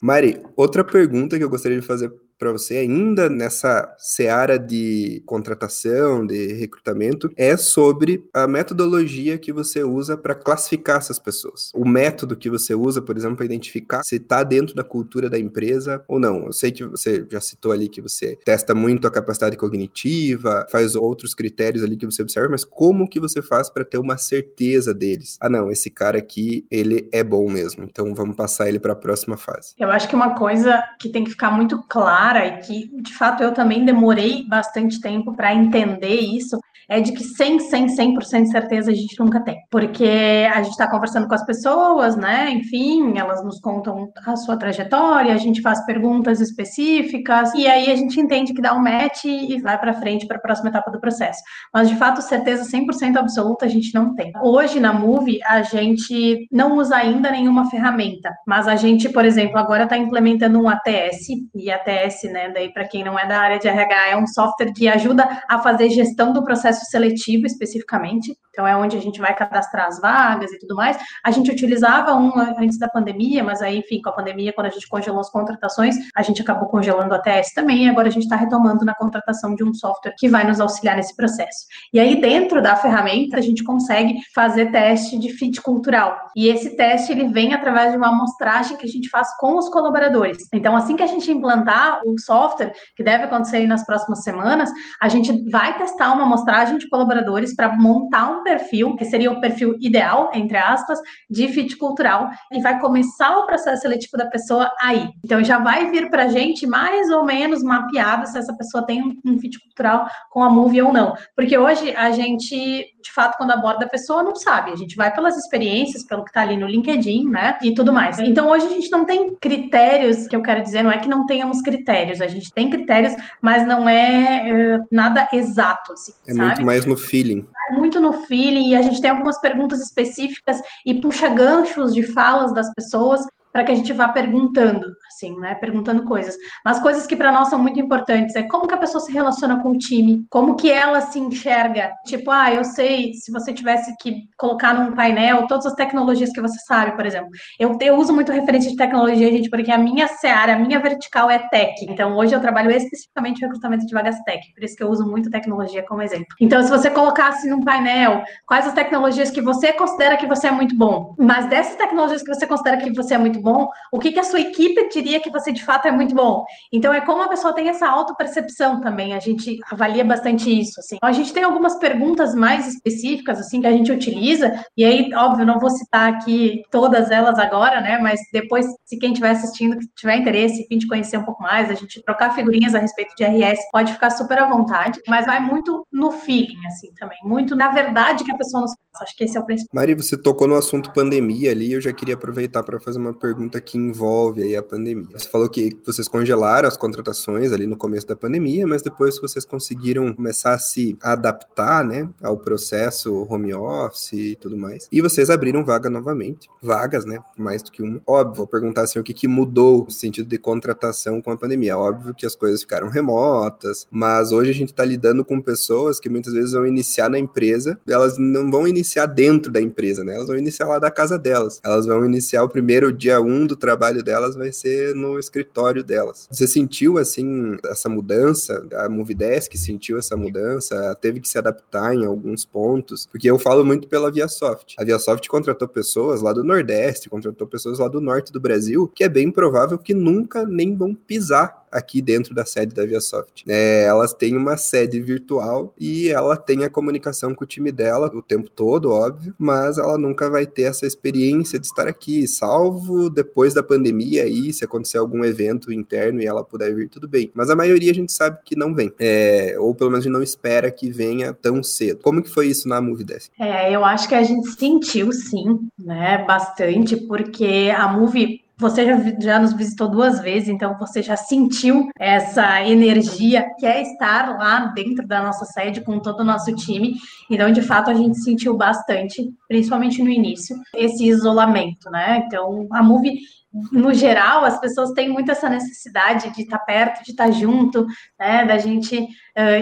S1: Mari, outra pergunta que eu gostaria de fazer para você ainda nessa seara de contratação, de recrutamento, é sobre a metodologia que você usa para classificar essas pessoas. O método que você usa, por exemplo, para identificar se está dentro da cultura da empresa ou não. Eu sei que você já citou ali que você testa muito a capacidade cognitiva, faz outros critérios ali que você observa, mas como que você faz para ter uma certeza deles? Ah, não, esse cara aqui, ele é bom mesmo. Então vamos passar ele para a próxima fase.
S2: Eu acho que uma coisa que tem que ficar muito clara clara e que, de fato, eu também demorei bastante tempo para entender isso, é de que 100, 100, 100% de certeza a gente nunca tem. Porque a gente está conversando com as pessoas, né? Enfim, elas nos contam a sua trajetória, a gente faz perguntas específicas, e aí a gente entende que dá um match e vai para frente para a próxima etapa do processo. Mas, de fato, certeza 100% absoluta a gente não tem. Hoje, na Move, a gente não usa ainda nenhuma ferramenta, mas a gente, por exemplo, agora está implementando um ATS, e ATS, né, daí para quem não é da área de RH, é um software que ajuda a fazer gestão do processo processo seletivo especificamente, então é onde a gente vai cadastrar as vagas e tudo mais. A gente utilizava um antes da pandemia, mas aí, enfim, com a pandemia, quando a gente congelou as contratações, a gente acabou congelando a TS também, e agora a gente está retomando na contratação de um software que vai nos auxiliar nesse processo. E aí, dentro da ferramenta, a gente consegue fazer teste de fit cultural. E esse teste, ele vem através de uma amostragem que a gente faz com os colaboradores. Então, assim que a gente implantar o software, que deve acontecer nas próximas semanas, a gente vai testar uma amostragem de colaboradores para montar um perfil, que seria o perfil ideal, entre aspas, de fit cultural, e vai começar o processo seletivo da pessoa aí. Então, já vai vir para a gente mais ou menos mapeado se essa pessoa tem um fit cultural com a Move ou não. Porque hoje a gente, de fato, quando aborda a pessoa, não sabe. A gente vai pelas experiências, pelo que está ali no LinkedIn, né? E tudo mais. Então, hoje a gente não tem critérios, que eu quero dizer, não é que não tenhamos critérios, a gente tem critérios, mas não é, é nada exato, assim,
S1: é sabe? muito mais no feeling.
S2: Muito no feeling, e a gente tem algumas perguntas específicas e puxa ganchos de falas das pessoas para que a gente vá perguntando, assim, né? Perguntando coisas. Mas coisas que para nós são muito importantes é como que a pessoa se relaciona com o time, como que ela se enxerga. Tipo, ah, eu sei, se você tivesse que colocar num painel todas as tecnologias que você sabe, por exemplo. Eu, eu uso muito referência de tecnologia, gente, porque a minha seara, a minha vertical é tech. Então, hoje eu trabalho especificamente recrutamento de vagas tech, por isso que eu uso muito tecnologia como exemplo. Então, se você colocasse num painel quais as tecnologias que você considera que você é muito bom, mas dessas tecnologias que você considera que você é muito bom, bom, o que, que a sua equipe diria que você de fato é muito bom. Então é como a pessoa tem essa auto-percepção também, a gente avalia bastante isso, assim. A gente tem algumas perguntas mais específicas, assim, que a gente utiliza, e aí, óbvio, não vou citar aqui todas elas agora, né, mas depois, se quem estiver assistindo, tiver interesse, fim de conhecer um pouco mais, a gente trocar figurinhas a respeito de RS, pode ficar super à vontade, mas vai muito no feeling, assim, também, muito na verdade que a pessoa nos Acho que esse é o principal.
S1: Mari, você tocou no assunto pandemia ali, eu já queria aproveitar para fazer uma pergunta que envolve aí a pandemia. Você falou que vocês congelaram as contratações ali no começo da pandemia, mas depois vocês conseguiram começar a se adaptar, né, ao processo home office e tudo mais. E vocês abriram vaga novamente, vagas, né, mais do que uma. Óbvio, vou perguntar assim, o que, que mudou no sentido de contratação com a pandemia. Óbvio que as coisas ficaram remotas, mas hoje a gente está lidando com pessoas que muitas vezes vão iniciar na empresa, elas não vão iniciar dentro da empresa, né? Elas vão iniciar lá da casa delas. Elas vão iniciar o primeiro dia um do trabalho delas vai ser no escritório delas. Você sentiu assim essa mudança? A Movidesk sentiu essa mudança? Teve que se adaptar em alguns pontos? Porque eu falo muito pela ViaSoft. A ViaSoft contratou pessoas lá do Nordeste, contratou pessoas lá do Norte do Brasil, que é bem provável que nunca nem vão pisar aqui dentro da sede da ViaSoft. É, elas têm uma sede virtual e ela tem a comunicação com o time dela o tempo todo, óbvio, mas ela nunca vai ter essa experiência de estar aqui, salvo depois da pandemia aí, se acontecer algum evento interno e ela puder vir, tudo bem. Mas a maioria a gente sabe que não vem, é, ou pelo menos a gente não espera que venha tão cedo. Como que foi isso na Move Desk?
S2: É, eu acho que a gente sentiu sim, né, bastante, porque a Move você já, já nos visitou duas vezes, então você já sentiu essa energia que é estar lá dentro da nossa sede com todo o nosso time. Então, de fato, a gente sentiu bastante, principalmente no início, esse isolamento, né? Então, a Move no geral, as pessoas têm muito essa necessidade de estar perto, de estar junto, né, da gente,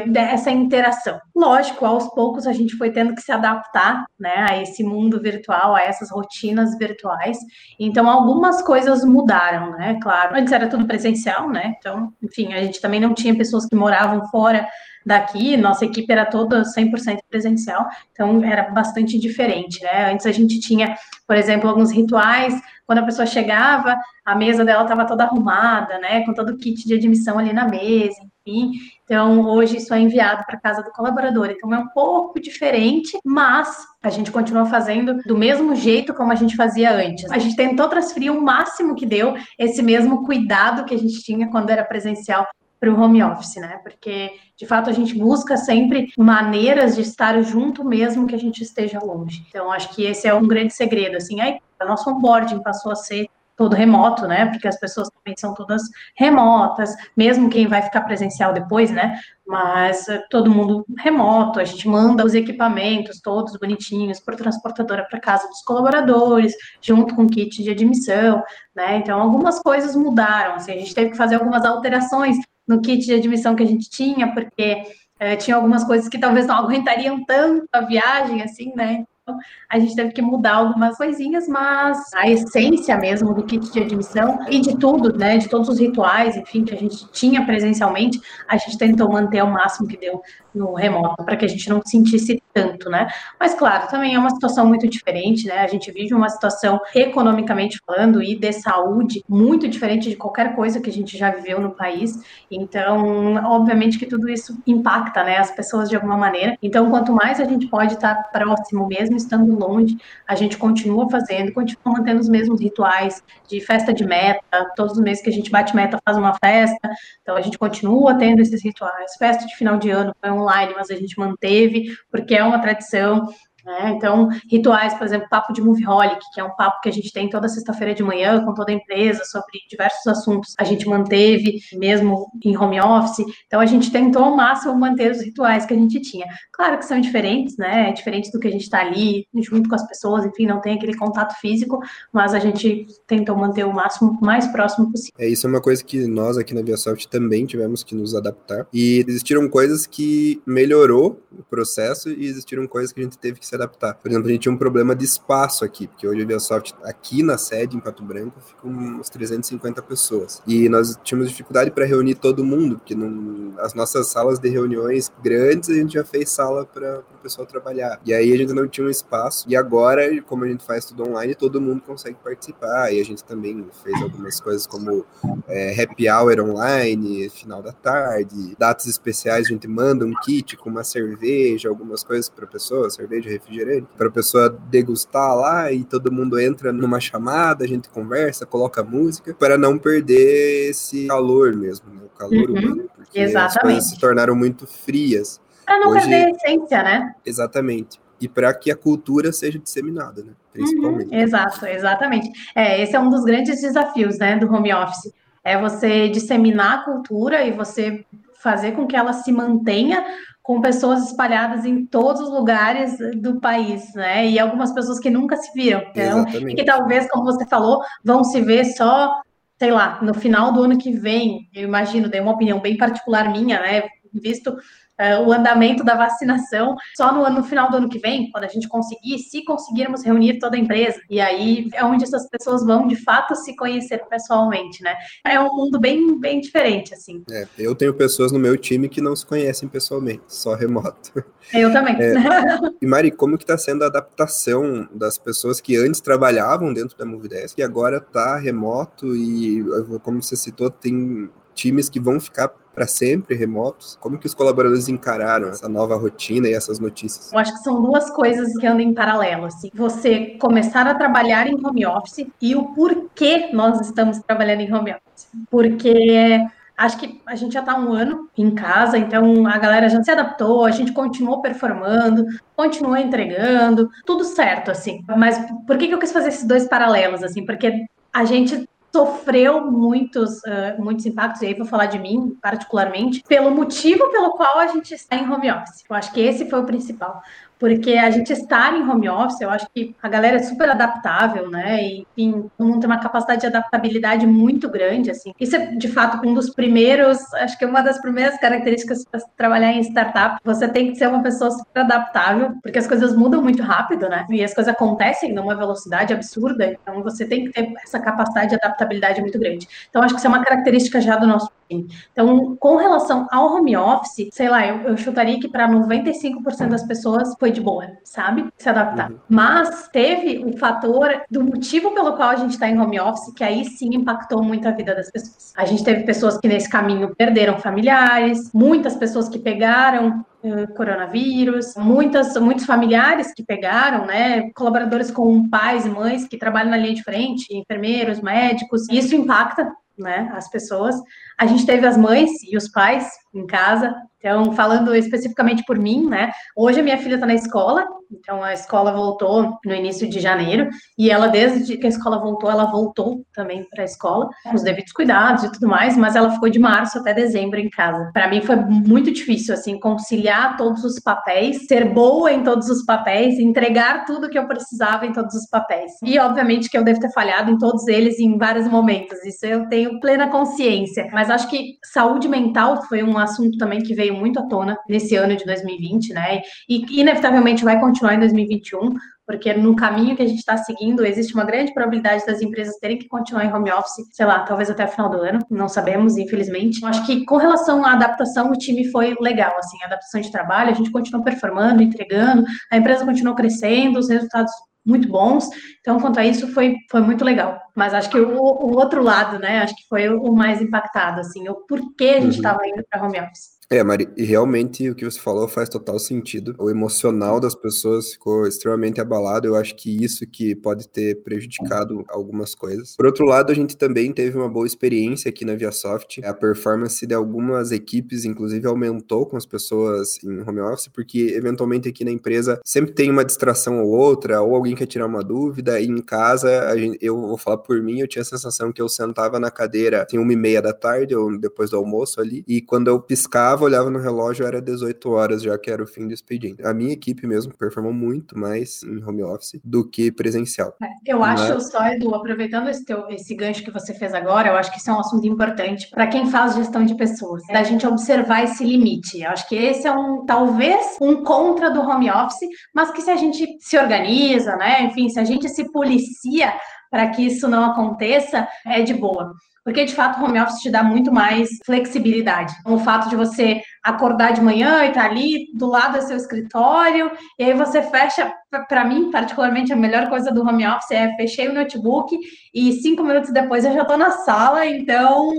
S2: dessa interação. Lógico, aos poucos a gente foi tendo que se adaptar, né, a esse mundo virtual, a essas rotinas virtuais. Então, algumas coisas mudaram, né, claro. Antes era tudo presencial, né, então, enfim, a gente também não tinha pessoas que moravam fora daqui, nossa equipe era toda 100% presencial, então era bastante diferente, né? Antes a gente tinha, por exemplo, alguns rituais, quando a pessoa chegava, a mesa dela estava toda arrumada, né? Com todo o kit de admissão ali na mesa, enfim. Então, hoje isso é enviado para casa do colaborador. Então, é um pouco diferente, mas a gente continua fazendo do mesmo jeito como a gente fazia antes. A gente tentou transferir o máximo que deu esse mesmo cuidado que a gente tinha quando era presencial para o home office, né? Porque de fato a gente busca sempre maneiras de estar junto mesmo que a gente esteja longe. Então acho que esse é um grande segredo, assim. Aí o nosso onboarding passou a ser todo remoto, né? Porque as pessoas também são todas remotas, mesmo quem vai ficar presencial depois, né? Mas eh, todo mundo remoto, a gente manda os equipamentos todos bonitinhos por transportadora para casa dos colaboradores, junto com kit de admissão, né? Então algumas coisas mudaram, assim, a gente teve que fazer algumas alterações no kit de admissão que a gente tinha, porque é, tinha algumas coisas que talvez não (laughs) aguentariam tanto a viagem, assim, né? Então, a gente teve que mudar algumas coisinhas, mas a essência mesmo do kit de admissão e de tudo, né, de todos os rituais, enfim, que a gente tinha presencialmente, a gente tentou manter ao máximo que deu no remoto, para que a gente não sentisse tanto, né? Mas, claro, também é uma situação muito diferente, né? A gente vive uma situação, economicamente falando, e de saúde, muito diferente de qualquer coisa que a gente já viveu no país. Então, obviamente que tudo isso impacta, né, as pessoas de alguma maneira. Então, quanto mais a gente pode estar próximo mesmo, estando longe, a gente continua fazendo, continua mantendo os mesmos rituais de festa de meta, todos os meses que a gente bate meta faz uma festa, então a gente continua tendo esses rituais. Festa de final de ano foi online, mas a gente manteve, porque é uma tradição. Né? Então, rituais, por exemplo, papo de Movieholic, que é um papo que a gente tem toda sexta-feira de manhã com toda a empresa sobre diversos assuntos, a gente manteve mesmo em home office. Então, a gente tentou ao máximo manter os rituais que a gente tinha. Claro que são diferentes, né? É diferente do que a gente está ali junto com as pessoas, enfim, não tem aquele contato físico, mas a gente tentou manter o máximo mais próximo possível.
S1: É, isso é uma coisa que nós aqui na ViaSoft também tivemos que nos adaptar. E existiram coisas que melhorou o processo e existiram coisas que a gente teve que se adaptar. Por exemplo, a gente tinha um problema de espaço aqui, porque hoje a ViaSoft, aqui na sede, em Pato Branco, ficam uns 350 pessoas. E nós tínhamos dificuldade para reunir todo mundo, porque não, as nossas salas de reuniões grandes, a gente já fez sala para o pessoal trabalhar. E aí a gente não tinha um espaço. E agora, como a gente faz tudo online, todo mundo consegue participar. E a gente também fez algumas coisas como é, happy hour online, final da tarde, datas especiais, a gente manda um kit com uma cerveja, algumas coisas para pessoa, cerveja, refrigerante, para a pessoa degustar lá e todo mundo entra numa chamada, a gente conversa, coloca música, para não perder esse calor mesmo, né? o calor uhum, humano, porque Exatamente. as coisas se tornaram muito frias.
S2: Para não Hoje, perder a essência, né?
S1: Exatamente. E para que a cultura seja disseminada, né? Principalmente.
S2: Uhum, exato, exatamente. É, esse é um dos grandes desafios, né, do home office. É você disseminar a cultura e você fazer com que ela se mantenha com pessoas espalhadas em todos os lugares do país, né? E algumas pessoas que nunca se viram. Então, e que talvez, como você falou, vão se ver só, sei lá, no final do ano que vem. Eu imagino, dei uma opinião bem particular minha, né? Visto uh, o andamento da vacinação só no, no final do ano que vem, quando a gente conseguir, se conseguirmos reunir toda a empresa. E aí é onde essas pessoas vão de fato se conhecer pessoalmente, né? É um mundo bem, bem diferente, assim.
S1: É, eu tenho pessoas no meu time que não se conhecem pessoalmente, só remoto.
S2: Eu também. É, (laughs)
S1: e Mari, como que está sendo a adaptação das pessoas que antes trabalhavam dentro da Movidesk e agora está remoto e, como você citou, tem times que vão ficar para sempre remotos? Como que os colaboradores encararam essa nova rotina e essas notícias?
S2: Eu acho que são duas coisas que andam em paralelo, assim. Você começar a trabalhar em home office e o porquê nós estamos trabalhando em home office. Porque Acho que a gente já está um ano em casa, então a galera já se adaptou, a gente continuou performando, continuou entregando, tudo certo, assim. Mas por que, que eu quis fazer esses dois paralelos, assim? Porque a gente sofreu muitos, uh, muitos impactos, e aí vou falar de mim particularmente, pelo motivo pelo qual a gente está em home office. Eu acho que esse foi o principal porque a gente estar em home office, eu acho que a galera é super adaptável, né? E, enfim, todo mundo tem uma capacidade de adaptabilidade muito grande, assim. Isso é, de fato, um dos primeiros, acho que é uma das primeiras características para trabalhar em startup. Você tem que ser uma pessoa super adaptável, porque as coisas mudam muito rápido, né? E as coisas acontecem numa velocidade absurda, então você tem que ter essa capacidade de adaptabilidade muito grande. Então, acho que isso é uma característica já do nosso. Então, com relação ao home office, sei lá, eu, eu chutaria que para 95% das pessoas foi de boa, sabe? Se adaptar. Uhum. Mas teve o fator do motivo pelo qual a gente está em home office, que aí sim impactou muito a vida das pessoas. A gente teve pessoas que nesse caminho perderam familiares, muitas pessoas que pegaram uh, coronavírus, muitas, muitos familiares que pegaram, né? Colaboradores com pais e mães que trabalham na linha de frente, enfermeiros, médicos. Isso impacta né, as pessoas. A gente teve as mães e os pais em casa. Então, falando especificamente por mim, né? Hoje a minha filha está na escola, então a escola voltou no início de janeiro, e ela, desde que a escola voltou, ela voltou também para a escola, com os devidos cuidados e tudo mais, mas ela ficou de março até dezembro em casa. Para mim foi muito difícil, assim, conciliar todos os papéis, ser boa em todos os papéis, entregar tudo que eu precisava em todos os papéis. E, obviamente, que eu devo ter falhado em todos eles em vários momentos, isso eu tenho plena consciência. Mas acho que saúde mental foi um assunto também que veio muito à tona nesse ano de 2020, né? E inevitavelmente vai continuar em 2021, porque no caminho que a gente está seguindo, existe uma grande probabilidade das empresas terem que continuar em home office, sei lá, talvez até o final do ano, não sabemos, infelizmente. Acho que com relação à adaptação, o time foi legal, assim, a adaptação de trabalho, a gente continuou performando, entregando, a empresa continuou crescendo, os resultados muito bons. Então, quanto a isso, foi, foi muito legal. Mas acho que o, o outro lado, né, acho que foi o mais impactado, assim, o porquê a gente estava uhum. indo para home office.
S1: É, Mari, e realmente o que você falou faz total sentido. O emocional das pessoas ficou extremamente abalado. Eu acho que isso que pode ter prejudicado algumas coisas. Por outro lado, a gente também teve uma boa experiência aqui na ViaSoft. A performance de algumas equipes, inclusive, aumentou com as pessoas em home office, porque eventualmente aqui na empresa sempre tem uma distração ou outra, ou alguém quer tirar uma dúvida, e em casa, gente, eu vou falar por mim, eu tinha a sensação que eu sentava na cadeira assim, uma e meia da tarde, ou depois do almoço ali, e quando eu piscava, olhava no relógio, era 18 horas já que era o fim do expediente. A minha equipe mesmo performou muito mais em home office do que presencial.
S2: É, eu acho Mas... só, Edu, aproveitando esse, teu, esse gancho que você fez agora, eu acho que isso é um assunto importante para quem faz gestão de pessoas, da gente observar esse limite. Eu acho que esse é um, talvez, um contra do home office, mas que se a gente se organiza, né, enfim, se a gente se policia para que isso não aconteça, é de boa. Porque, de fato, o home office te dá muito mais flexibilidade. O fato de você acordar de manhã e estar tá ali do lado do seu escritório, e aí você fecha, para mim, particularmente, a melhor coisa do home office é fechei o notebook e cinco minutos depois eu já estou na sala, então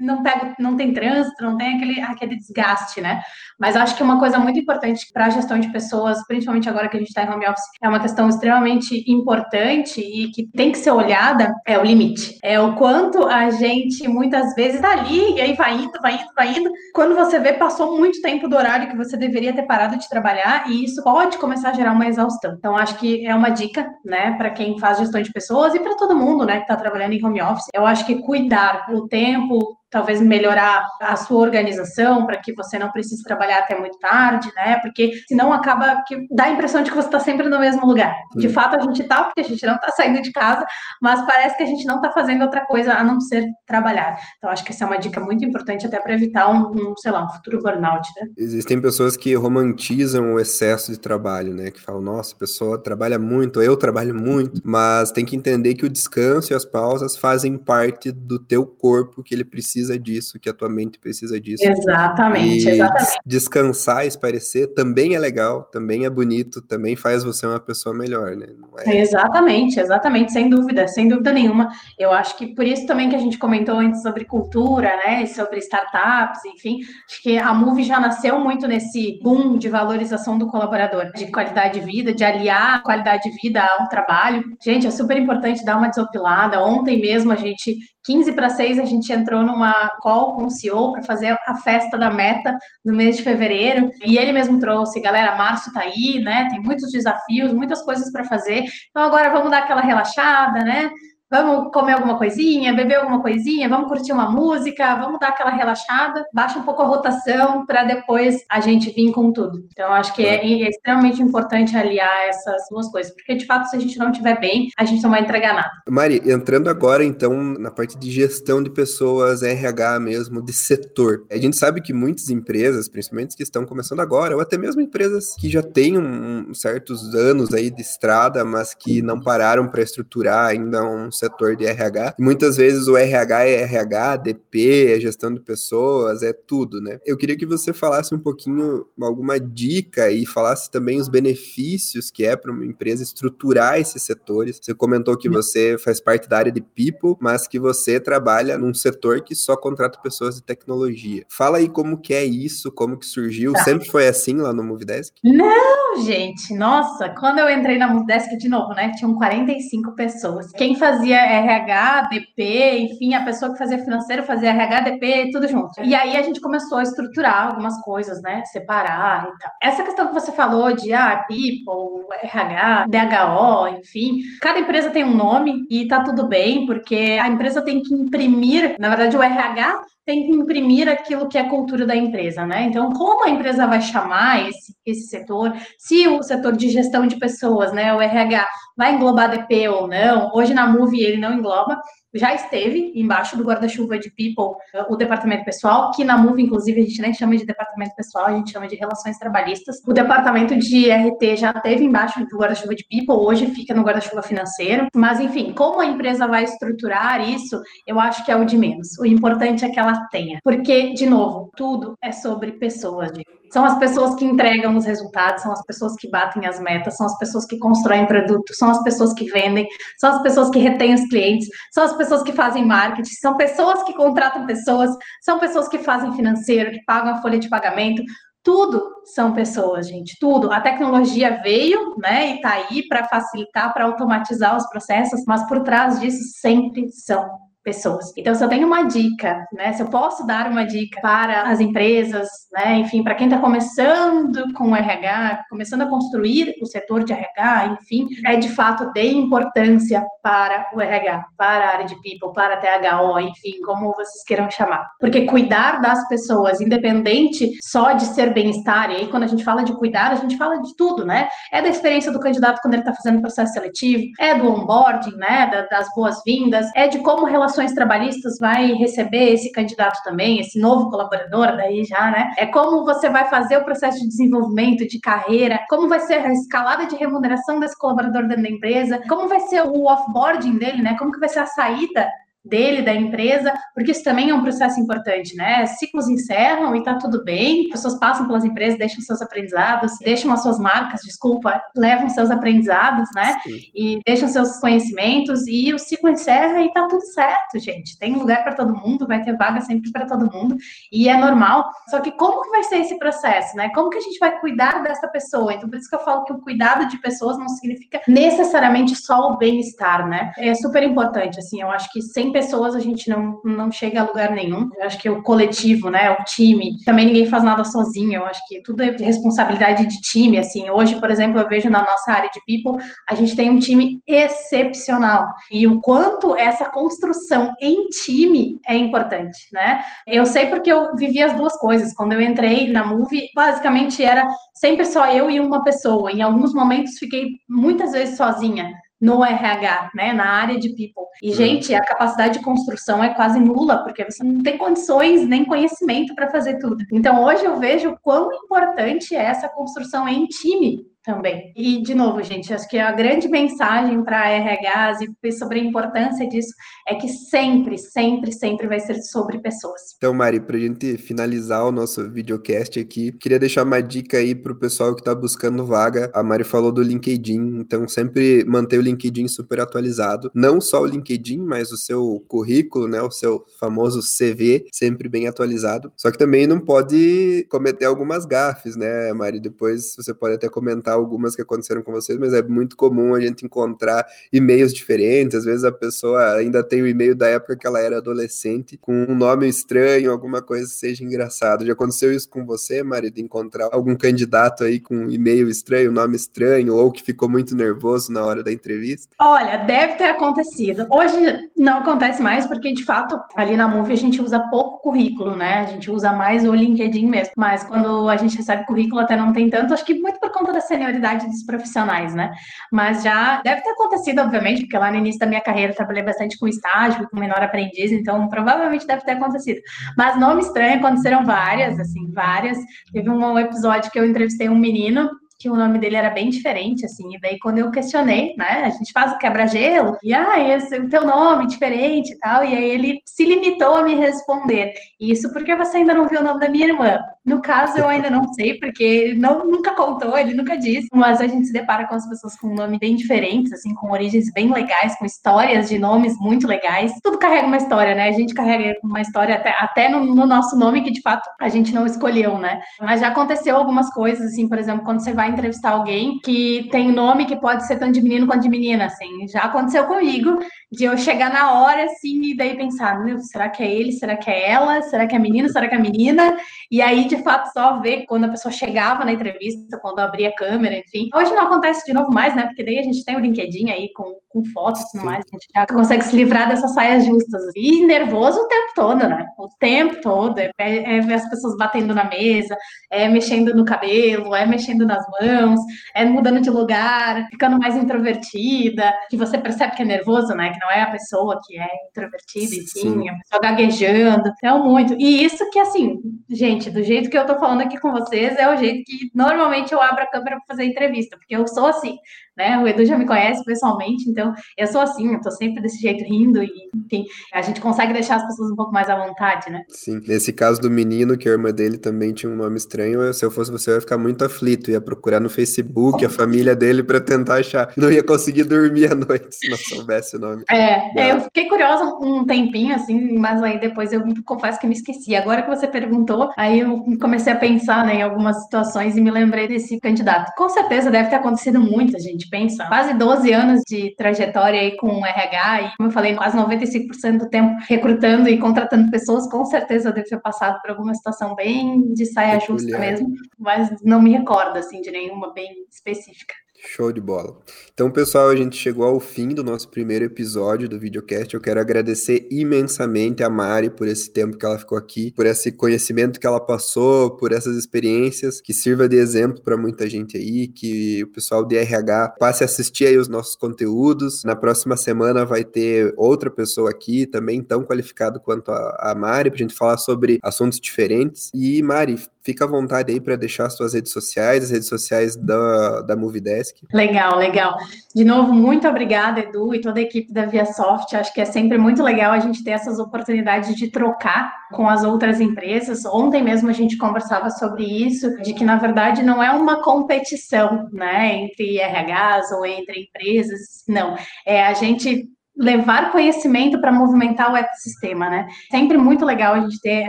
S2: não não tem trânsito, não tem aquele, aquele desgaste, né? Mas acho que uma coisa muito importante para a gestão de pessoas, principalmente agora que a gente está em home office, é uma questão extremamente importante e que tem que ser olhada, é o limite. É o quanto a gente muitas vezes está ali e aí vai indo, vai indo, vai indo. Quando você vê, passou muito tempo do horário que você deveria ter parado de trabalhar e isso pode começar a gerar uma exaustão. Então, acho que é uma dica, né, para quem faz gestão de pessoas e para todo mundo, né, que está trabalhando em home office. Eu acho que cuidar o tempo, talvez melhorar a sua organização para que você não precise trabalhar até muito tarde, né? Porque senão acaba que dá a impressão de que você está sempre no mesmo lugar. De fato, a gente está, porque a gente não está saindo de casa, mas parece que a gente não está fazendo outra coisa a não ser trabalhar. Então, acho que essa é uma dica muito importante até para evitar um, um, sei lá, um futuro burnout, né?
S1: Existem pessoas que romantizam o excesso de trabalho, né? Que falam, nossa, a pessoa trabalha muito, eu trabalho muito, mas tem que entender que o descanso e as pausas fazem parte do teu corpo que ele precisa precisa disso, que a tua mente precisa disso.
S2: Exatamente,
S1: e
S2: exatamente.
S1: Descansar, esparecer também é legal, também é bonito, também faz você uma pessoa melhor, né?
S2: É... Exatamente, exatamente, sem dúvida, sem dúvida nenhuma. Eu acho que por isso também que a gente comentou antes sobre cultura, né, sobre startups, enfim, acho que a Move já nasceu muito nesse boom de valorização do colaborador, de qualidade de vida, de aliar qualidade de vida ao trabalho. Gente, é super importante dar uma desopilada. Ontem mesmo a gente 15 para 6 a gente entrou numa call com o CEO para fazer a festa da meta no mês de fevereiro, e ele mesmo trouxe, galera, março tá aí, né? Tem muitos desafios, muitas coisas para fazer. Então agora vamos dar aquela relaxada, né? Vamos comer alguma coisinha, beber alguma coisinha, vamos curtir uma música, vamos dar aquela relaxada, baixa um pouco a rotação para depois a gente vir com tudo. Então, acho que é, é, extremamente importante aliar essas duas coisas, porque de fato, se a gente não estiver bem, a gente não vai entregar nada.
S1: Mari, entrando agora então na parte de gestão de pessoas, RH mesmo, de setor. A gente sabe que muitas empresas, principalmente que estão começando agora, ou até mesmo empresas que já têm um, certos anos aí de estrada, mas que não pararam para estruturar ainda um setor de RH. muitas vezes o RH é RH, DP, é gestão de pessoas, é tudo, né? Eu queria que você falasse um pouquinho, alguma dica e falasse também os benefícios que é para uma empresa estruturar esses setores. Você comentou que você faz parte da área de people, mas que você trabalha num setor que só contrata pessoas de tecnologia. Fala aí como que é isso, como que surgiu. Tá. Sempre foi assim lá no Movidesk?
S2: Não, gente. Nossa, quando eu entrei na Movidesk de novo, né, tinham 45 pessoas. Quem fazia RH, DP, enfim, a pessoa que fazia financeiro fazia RH, DP, tudo junto. E aí a gente começou a estruturar algumas coisas, né? Separar e tal. Essa questão que você falou de ah, people, RH, DHO, enfim, cada empresa tem um nome e tá tudo bem, porque a empresa tem que imprimir, na verdade, o RH tem que imprimir aquilo que é cultura da empresa, né? Então, como a empresa vai chamar esse, esse setor, se o setor de gestão de pessoas, né, o RH, vai englobar DP ou não, hoje na Move ele não engloba, já esteve embaixo do guarda-chuva de People, o departamento pessoal, que na Move, inclusive, a gente nem chama de departamento pessoal, a gente chama de relações trabalhistas. O departamento de RT já esteve embaixo do guarda-chuva de People, hoje fica no guarda-chuva financeiro. Mas, enfim, como a empresa vai estruturar isso, eu acho que é o de menos. O importante é que ela tenha. Porque, de novo, tudo é sobre pessoas. São as pessoas que entregam os resultados, são as pessoas que batem as metas, são as pessoas que constroem produtos, são as pessoas que vendem, são as pessoas que retêm os clientes, são as pessoas que fazem marketing, são pessoas que contratam pessoas, são pessoas que fazem financeiro, que pagam a folha de pagamento. Tudo são pessoas, gente, tudo. A tecnologia veio, né, e tá aí para facilitar, para automatizar os processos, mas por trás disso sempre são pessoas. Então, se eu tenho uma dica, né, se eu posso dar uma dica para as empresas, né, enfim, para quem está começando com o RH, começando a construir o setor de RH, enfim, é de fato de importância para o RH, para a área de people, para a THO, enfim, como vocês queiram chamar. Porque cuidar das pessoas, independente só de ser bem-estar, e aí quando a gente fala de cuidar, a gente fala de tudo, né? É da experiência do candidato quando ele está fazendo processo seletivo, é do onboarding, né, das boas-vindas, é de como relacionar trabalhistas vai receber esse candidato também, esse novo colaborador, daí já, né? É como você vai fazer o processo de desenvolvimento, de carreira, como vai ser a escalada de remuneração desse colaborador dentro da empresa, como vai ser o offboarding dele, né? Como que vai ser a saída dele, da empresa, porque isso também é um processo importante, né? Ciclos encerram e tá tudo bem, pessoas passam pelas empresas, deixam seus aprendizados, deixam as suas marcas, desculpa, levam seus aprendizados, né? Sim. E deixam seus conhecimentos e o ciclo encerra e tá tudo certo, gente. Tem lugar para todo mundo, vai ter vaga sempre para todo mundo e é normal. Só que como que vai ser esse processo, né? Como que a gente vai cuidar dessa pessoa? Então por isso que eu falo que o cuidado de pessoas não significa necessariamente só o bem-estar, né? É super importante, assim, eu acho que sem pessoas a gente não, não chega a lugar nenhum. Eu acho que o coletivo, né, o time, também ninguém faz nada sozinho. Eu acho que tudo é responsabilidade de time, assim. Hoje, por exemplo, eu vejo na nossa área de people, a gente tem um time excepcional. E o quanto essa construção em time é importante, né? Eu sei porque eu vivi as duas coisas. Quando eu entrei na Move, basicamente era sempre só eu e uma pessoa. Em alguns momentos fiquei muitas vezes sozinha no RH, né, na área de people. E, uhum. gente, a capacidade de construção é quase nula, porque você não tem condições nem conhecimento para fazer tudo. Então, hoje eu vejo quão importante é essa construção em time também. E, de novo, gente, acho que a grande mensagem para RHs e sobre a importância disso é que sempre, sempre, sempre vai ser sobre pessoas.
S1: Então, Mari, para a gente finalizar o nosso videocast aqui, queria deixar uma dica aí para o pessoal que está buscando vaga. A Mari falou do LinkedIn, então sempre manter o LinkedIn super atualizado. Não só o LinkedIn, mas o seu currículo, né, o seu famoso CV, sempre bem atualizado. Só que também não pode cometer algumas gafes, né, Mari? Depois você pode até comentar algumas que aconteceram com vocês, mas é muito comum a gente encontrar e-mails diferentes. Às vezes a pessoa ainda tem o e-mail da época que ela era adolescente, com um nome estranho, alguma coisa seja engraçado. Já aconteceu isso com você, Mari, de encontrar algum candidato aí com um e-mail estranho, nome estranho, ou que ficou muito nervoso na hora da entrevista?
S2: Olha, deve ter acontecido. Hoje não acontece mais, porque de fato, ali na Move a gente usa pouco currículo, né? A gente usa mais o LinkedIn mesmo. Mas quando a gente recebe currículo, até não tem tanto, acho que muito por conta da senioridade dos profissionais, né? Mas já deve ter acontecido, obviamente, porque lá no início da minha carreira trabalhei bastante com estágio, com menor aprendiz, então provavelmente deve ter acontecido. Mas nome estranho aconteceram várias, assim, várias. Teve um episódio que eu entrevistei um menino que o nome dele era bem diferente, assim, e daí quando eu questionei, né, a gente faz o quebra-gelo, e ah, esse é o teu nome diferente e tal, e aí ele se limitou a me responder, isso porque você ainda não viu o nome da minha irmã. No caso, eu ainda não sei, porque ele não, nunca contou, ele nunca disse, mas a gente se depara com as pessoas com nome bem diferentes, assim, com origens bem legais, com histórias de nomes muito legais. Tudo carrega uma história, né? A gente carrega uma história até, até no, no nosso nome, que de fato a gente não escolheu, né? Mas já aconteceu algumas coisas, assim, por exemplo, quando você vai entrevistar alguém que tem nome que pode ser tanto de menino quanto de menina, assim. Já aconteceu comigo de eu chegar na hora, assim, e daí pensar, meu, será que é ele? Será que é ela? Será que é menino? Será que é menina? E aí, de fato, só ver quando a pessoa chegava na entrevista, quando abria a câmera, enfim. Hoje não acontece de novo mais, né? Porque daí a gente tem o LinkedIn aí com, com fotos e tudo mais, a gente já consegue se livrar dessas saias justas. E nervoso o tempo todo, né? O tempo todo. É, é ver as pessoas batendo na mesa, é mexendo no cabelo, é mexendo nas mãos, é mudando de lugar, ficando mais introvertida, que você percebe que é nervoso, né? Não é a pessoa que é introvertida, enfim, a pessoa gaguejando. Então, muito. E isso que, assim, gente, do jeito que eu tô falando aqui com vocês, é o jeito que normalmente eu abro a câmera para fazer entrevista, porque eu sou assim né? O Edu já me conhece pessoalmente, então eu sou assim, eu tô sempre desse jeito rindo e, enfim, a gente consegue deixar as pessoas um pouco mais à vontade, né?
S1: Sim. Nesse caso do menino, que a irmã dele também tinha um nome estranho, se eu fosse você, eu ia ficar muito aflito, ia procurar no Facebook a família dele para tentar achar. Não ia conseguir dormir à noite se não soubesse o nome.
S2: É, é, eu fiquei curiosa um tempinho, assim, mas aí depois eu confesso que me esqueci. Agora que você perguntou, aí eu comecei a pensar né, em algumas situações e me lembrei desse candidato. Com certeza deve ter acontecido muita gente pensa, quase 12 anos de trajetória aí com RH e, como eu falei, quase 95% do tempo recrutando e contratando pessoas, com certeza eu devo ter passado por alguma situação bem de saia justa mesmo, mas não me recordo, assim, de nenhuma bem específica.
S1: Show de bola. Então, pessoal, a gente chegou ao fim do nosso primeiro episódio do videocast. Eu quero agradecer imensamente a Mari por esse tempo que ela ficou aqui, por esse conhecimento que ela passou, por essas experiências, que sirva de exemplo para muita gente aí, que o pessoal de RH passe a assistir aí os nossos conteúdos. Na próxima semana vai ter outra pessoa aqui, também tão qualificado quanto a, a Mari, para a gente falar sobre assuntos diferentes. E, Mari, fica à vontade aí para deixar as suas redes sociais, as redes sociais da, da Movidesk.
S2: Legal, legal. De novo, muito obrigada, Edu, e toda a equipe da ViaSoft. Acho que é sempre muito legal a gente ter essas oportunidades de trocar com as outras empresas. Ontem mesmo a gente conversava sobre isso, de que na verdade não é uma competição, né, entre RHs ou entre empresas, não. É a gente levar conhecimento para movimentar o ecossistema, né? Sempre muito legal a gente ter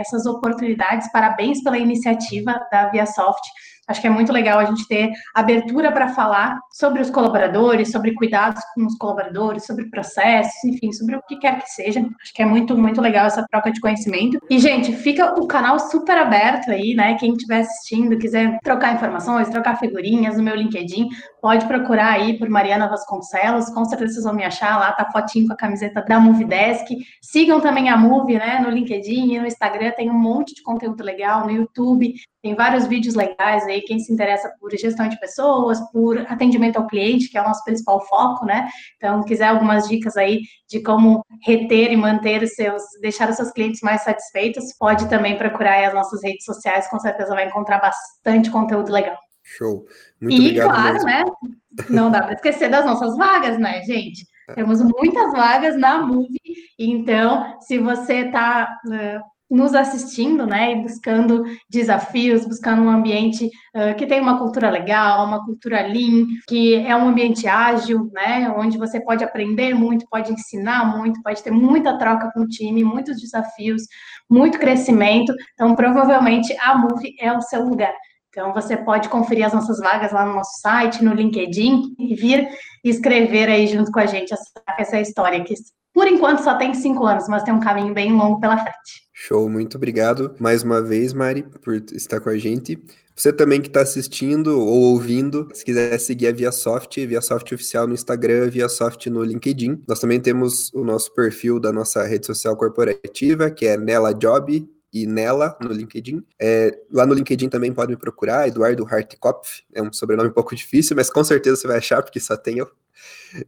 S2: essas oportunidades. Parabéns pela iniciativa da ViaSoft. Acho que é muito legal a gente ter abertura para falar sobre os colaboradores, sobre cuidados com os colaboradores, sobre processos, enfim, sobre o que quer que seja. Acho que é muito, muito legal essa troca de conhecimento. E, gente, fica o canal super aberto aí, né? Quem estiver assistindo, quiser trocar informações, trocar figurinhas no meu LinkedIn, pode procurar aí por Mariana Vasconcelos, com certeza vocês vão me achar lá, tá fotinho com a camiseta da Movidesk. Sigam também a Move, né, no LinkedIn e no Instagram, tem um monte de conteúdo legal, no YouTube, tem vários vídeos legais aí, quem se interessa por gestão de pessoas, por atendimento ao cliente, que é o nosso principal foco, né? Então, quiser algumas dicas aí de como reter e manter os seus, deixar os seus clientes mais satisfeitos, pode também procurar as nossas redes sociais, com certeza vai encontrar bastante conteúdo legal.
S1: Show. Muito e, obrigado.
S2: Claro, mesmo. né? Não dá para esquecer das nossas vagas, né, gente? É. Temos muitas vagas na Move, então, se você está uh, nos assistindo, né, e buscando desafios, buscando um ambiente uh, que tem uma cultura legal, uma cultura lean, que é um ambiente ágil, né, onde você pode aprender muito, pode ensinar muito, pode ter muita troca com o time, muitos desafios, muito crescimento. Então, provavelmente a Move é o seu lugar. Então, você pode conferir as nossas vagas lá no nosso site, no LinkedIn, e vir escrever aí junto com a gente essa, essa história que, por enquanto, só tem cinco anos, mas tem um caminho bem longo pela frente.
S1: Show, muito obrigado mais uma vez, Mari, por estar com a gente. Você também que está assistindo ou ouvindo, se quiser seguir a ViaSoft, ViaSoft Oficial no Instagram, ViaSoft no LinkedIn. Nós também temos o nosso perfil da nossa rede social corporativa, que é Nela Job, e nela no LinkedIn. É, lá no LinkedIn também pode me procurar, Eduardo Hartkopf, é um sobrenome um pouco difícil, mas com certeza você vai achar, porque só tem eu.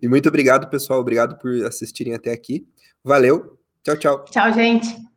S1: E muito obrigado, pessoal, obrigado por assistirem até aqui. Valeu, tchau, tchau.
S2: Tchau, gente.